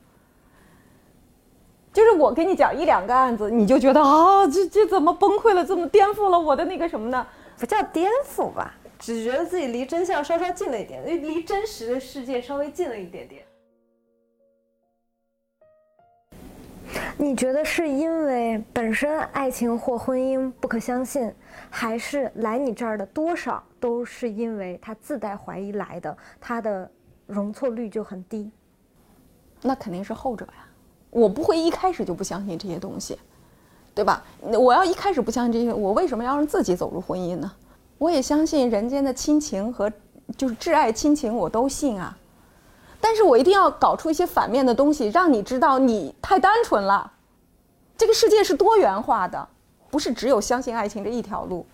就是我给你讲一两个案子，你就觉得啊，这这怎么崩溃了？怎么颠覆了我的那个什么呢？不叫颠覆吧，只觉得自己离真相稍稍近了一点，离离真实的世界稍微近了一点点。你觉得是因为本身爱情或婚姻不可相信，还是来你这儿的多少都是因为他自带怀疑来的，他的容错率就很低？那肯定是后者呀。我不会一开始就不相信这些东西，对吧？我要一开始不相信这些，我为什么要让自己走入婚姻呢？我也相信人间的亲情和就是挚爱亲情，我都信啊。但是我一定要搞出一些反面的东西，让你知道你太单纯了。这个世界是多元化的，不是只有相信爱情这一条路。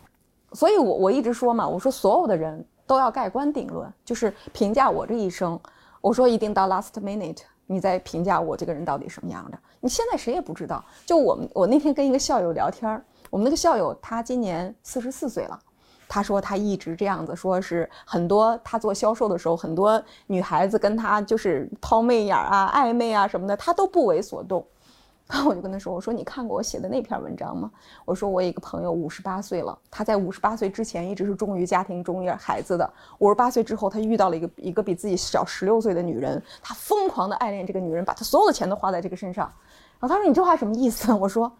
所以我我一直说嘛，我说所有的人都要盖棺定论，就是评价我这一生。我说一定到 last minute。你在评价我这个人到底什么样的？你现在谁也不知道。就我们，我那天跟一个校友聊天儿，我们那个校友他今年四十四岁了，他说他一直这样子，说是很多他做销售的时候，很多女孩子跟他就是抛媚眼啊、暧昧啊什么的，他都不为所动。然后我就跟他说：“我说你看过我写的那篇文章吗？我说我一个朋友五十八岁了，他在五十八岁之前一直是忠于家庭、忠于孩子的。五十八岁之后，他遇到了一个一个比自己小十六岁的女人，他疯狂的爱恋这个女人，把他所有的钱都花在这个身上。然后他说：‘你这话什么意思？’ 我说：‘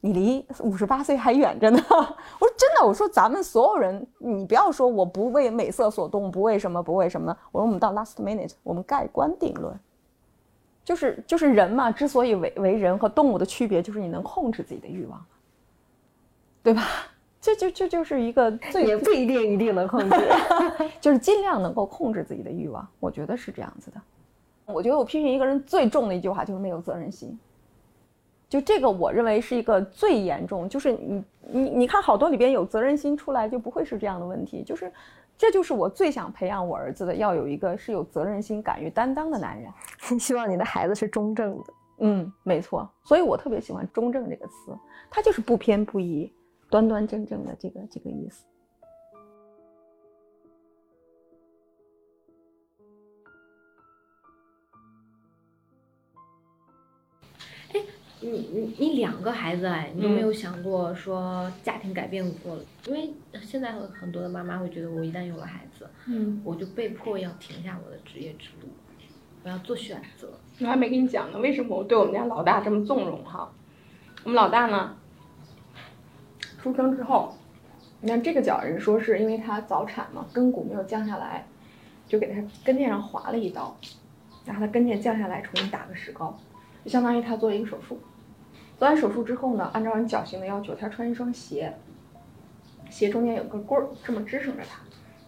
你离五十八岁还远着呢。’我说：‘真的。’我说：‘咱们所有人，你不要说我不为美色所动，不为什么，不为什么。’我说：‘我们到 last minute，我们盖棺定论。’就是就是人嘛，之所以为为人和动物的区别，就是你能控制自己的欲望，对吧？这就这就是一个最也不一定一定能控制，就是尽量能够控制自己的欲望。我觉得是这样子的。我觉得我批评一个人最重的一句话就是没有责任心。就这个，我认为是一个最严重。就是你你你看，好多里边有责任心出来，就不会是这样的问题。就是。这就是我最想培养我儿子的，要有一个是有责任心、敢于担当的男人。希望你的孩子是中正的。嗯，没错。所以我特别喜欢“中正”这个词，它就是不偏不倚、端端正正的这个这个意思。你你你两个孩子哎，你有没有想过说家庭改变过了？因为现在很很多的妈妈会觉得，我一旦有了孩子，嗯，我就被迫要停下我的职业之路。我要做选择。我还没跟你讲呢，为什么我对我们家老大这么纵容哈？我们老大呢，出生之后，你看这个脚，人说是因为他早产嘛，跟骨没有降下来，就给他跟腱上划了一刀，然后他跟腱降下来，重新打个石膏，就相当于他做一个手术。做完手术之后呢，按照人脚型的要求，他穿一双鞋，鞋中间有个棍儿，这么支撑着他，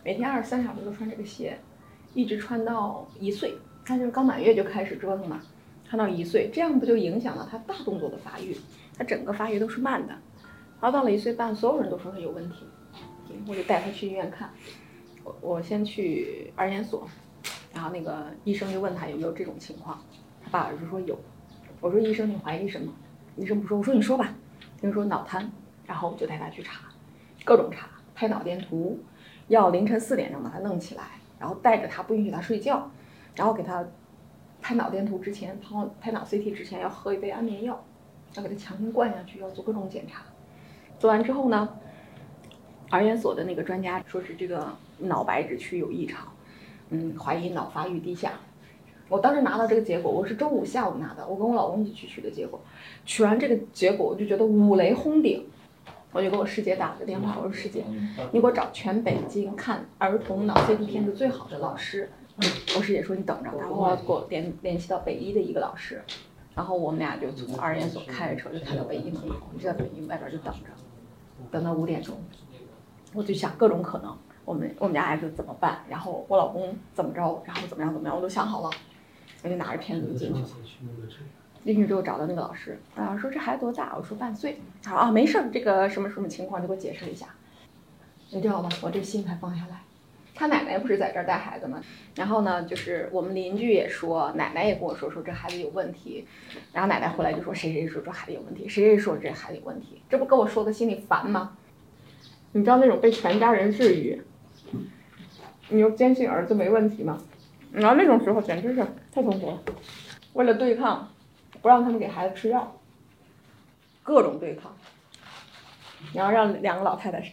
每天二十三小时都穿这个鞋，一直穿到一岁。他就是刚满月就开始折腾嘛，穿到一岁，这样不就影响了他大动作的发育？他整个发育都是慢的。然后到了一岁半，所有人都说他有问题，我就带他去医院看。我我先去儿研所，然后那个医生就问他有没有这种情况，他爸爸就说有。我说医生你怀疑什么？医生不说，我说你说吧。医生说脑瘫，然后我就带他去查，各种查，拍脑电图，要凌晨四点钟把他弄起来，然后带着他不允许他睡觉，然后给他拍脑电图之前，拍拍脑 CT 之前要喝一杯安眠药，要给他强行灌下去，要做各种检查。做完之后呢，儿研所的那个专家说是这个脑白质区有异常，嗯，怀疑脑发育低下。我当时拿到这个结果，我是周五下午拿的，我跟我老公一起去取的结果。取完这个结果，我就觉得五雷轰顶，我就给我师姐打了个电话，我说师姐，你给我找全北京看儿童脑 CT 片子最好的老师。我师姐说你等着，然后我给我联联系到北医的一个老师，然后我们俩就从二研所开着车就开到北医门口，就在北医外边就等着，等到五点钟，我就想各种可能，我们我们家孩子怎么办，然后我老公怎么着，然后怎么样怎么样，我都想好了。我就拿着片子就进去了，进去之后找到那个老师，老师说这孩子多大？我说半岁。他说啊没事儿，这个什么什么情况就给我解释一下。你知道吗？我这心才放下来。他奶奶不是在这儿带孩子吗？然后呢，就是我们邻居也说，奶奶也跟我说说这孩子有问题。然后奶奶回来就说谁谁说这孩子有问题，谁谁说这孩子有问题，这不跟我说的心里烦吗？你知道那种被全家人质疑，你又坚信儿子没问题吗？然后那种时候简直是太痛苦了，为了对抗，不让他们给孩子吃药，各种对抗，然后让两个老太太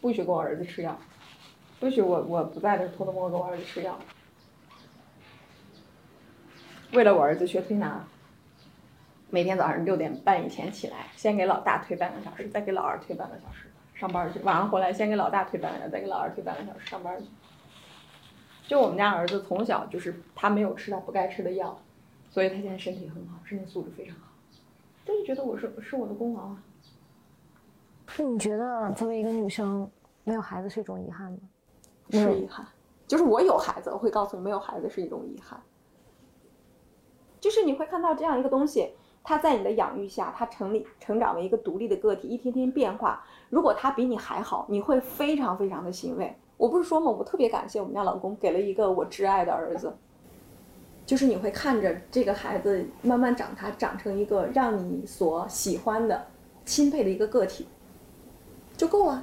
不许给我儿子吃药，不许我我不在的时候偷偷摸摸给我儿子吃药，为了我儿子学推拿，每天早上六点半以前起来，先给老大推半个小时，再给老二推半个小时，上班去，晚上回来先给老大推半个小时，再给老二推半个小时，上班去。就我们家儿子从小就是他没有吃到不该吃的药，所以他现在身体很好，身体素质非常好。他就是觉得我是是我的功劳啊。是你觉得作为一个女生没有孩子是一种遗憾吗？是遗憾，就是我有孩子，我会告诉你，没有孩子是一种遗憾。就是你会看到这样一个东西，他在你的养育下，他成立成长为一个独立的个体，一天天变化。如果他比你还好，你会非常非常的欣慰。我不是说吗？我特别感谢我们家老公给了一个我挚爱的儿子。就是你会看着这个孩子慢慢长大，长成一个让你所喜欢的、钦佩的一个个体，就够了。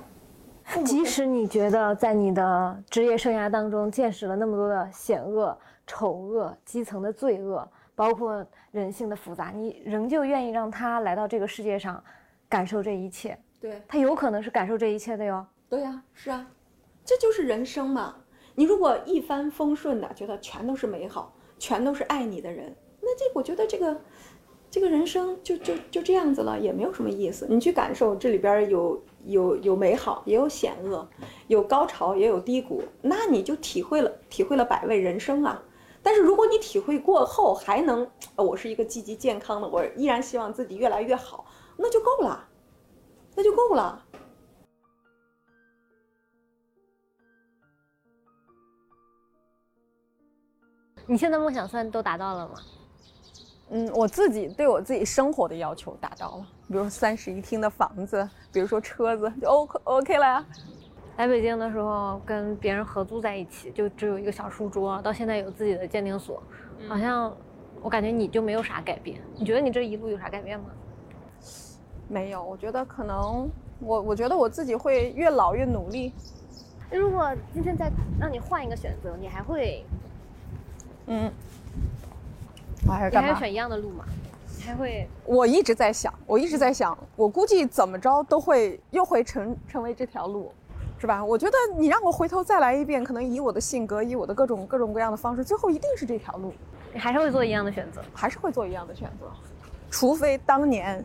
即使你觉得在你的职业生涯当中见识了那么多的险恶、丑恶、基层的罪恶，包括人性的复杂，你仍旧愿意让他来到这个世界上，感受这一切。对他有可能是感受这一切的哟。对呀，是啊。这就是人生嘛！你如果一帆风顺的，觉得全都是美好，全都是爱你的人，那这我觉得这个，这个人生就就就这样子了，也没有什么意思。你去感受这里边有有有美好，也有险恶，有高潮，也有低谷，那你就体会了体会了百味人生啊！但是如果你体会过后还能，我是一个积极健康的，我依然希望自己越来越好，那就够了，那就够了。你现在梦想算都达到了吗？嗯，我自己对我自己生活的要求达到了，比如三室一厅的房子，比如说车子，就 O OK 了呀。来北京的时候跟别人合租在一起，就只有一个小书桌，到现在有自己的鉴定所，好像我感觉你就没有啥改变。你觉得你这一路有啥改变吗？没有，我觉得可能我我觉得我自己会越老越努力。如果今天再让你换一个选择，你还会？嗯，我还是干嘛？你还选一样的路吗？还会？我一直在想，我一直在想，我估计怎么着都会又会成成为这条路，是吧？我觉得你让我回头再来一遍，可能以我的性格，以我的各种各种各样的方式，最后一定是这条路。你还是会做一样的选择，还是会做一样的选择，除非当年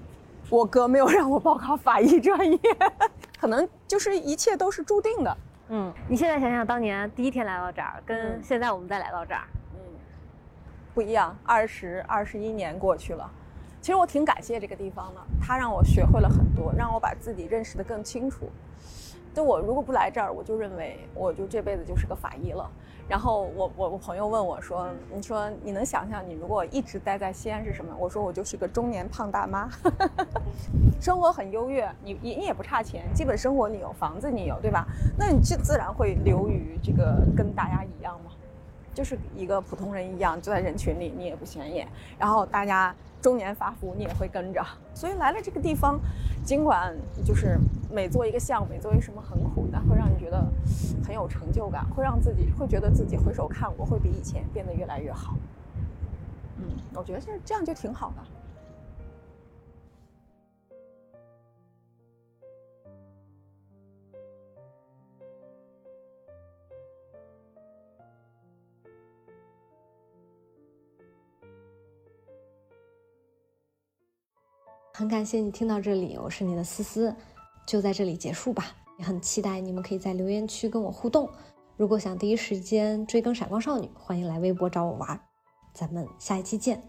我哥没有让我报考法医专业，可能就是一切都是注定的。嗯，你现在想想当年第一天来到这儿，跟现在我们再来到这儿，嗯，不一样。二十二十一年过去了，其实我挺感谢这个地方的，它让我学会了很多，让我把自己认识的更清楚。就我如果不来这儿，我就认为我就这辈子就是个法医了。然后我我我朋友问我说：“你说你能想象你如果一直待在西安是什么？”我说：“我就是个中年胖大妈，生活很优越，你你你也不差钱，基本生活你有，房子你有，对吧？那你就自然会流于这个跟大家一样嘛，就是一个普通人一样，就在人群里你也不显眼，然后大家。”中年发福，你也会跟着，所以来了这个地方，尽管就是每做一个项目，每做一什么很苦，但会让你觉得很有成就感，会让自己会觉得自己回首看，我会比以前变得越来越好。嗯，我觉得这这样就挺好的。很感谢你听到这里，我是你的思思，就在这里结束吧。也很期待你们可以在留言区跟我互动。如果想第一时间追更《闪光少女》，欢迎来微博找我玩。咱们下一期见。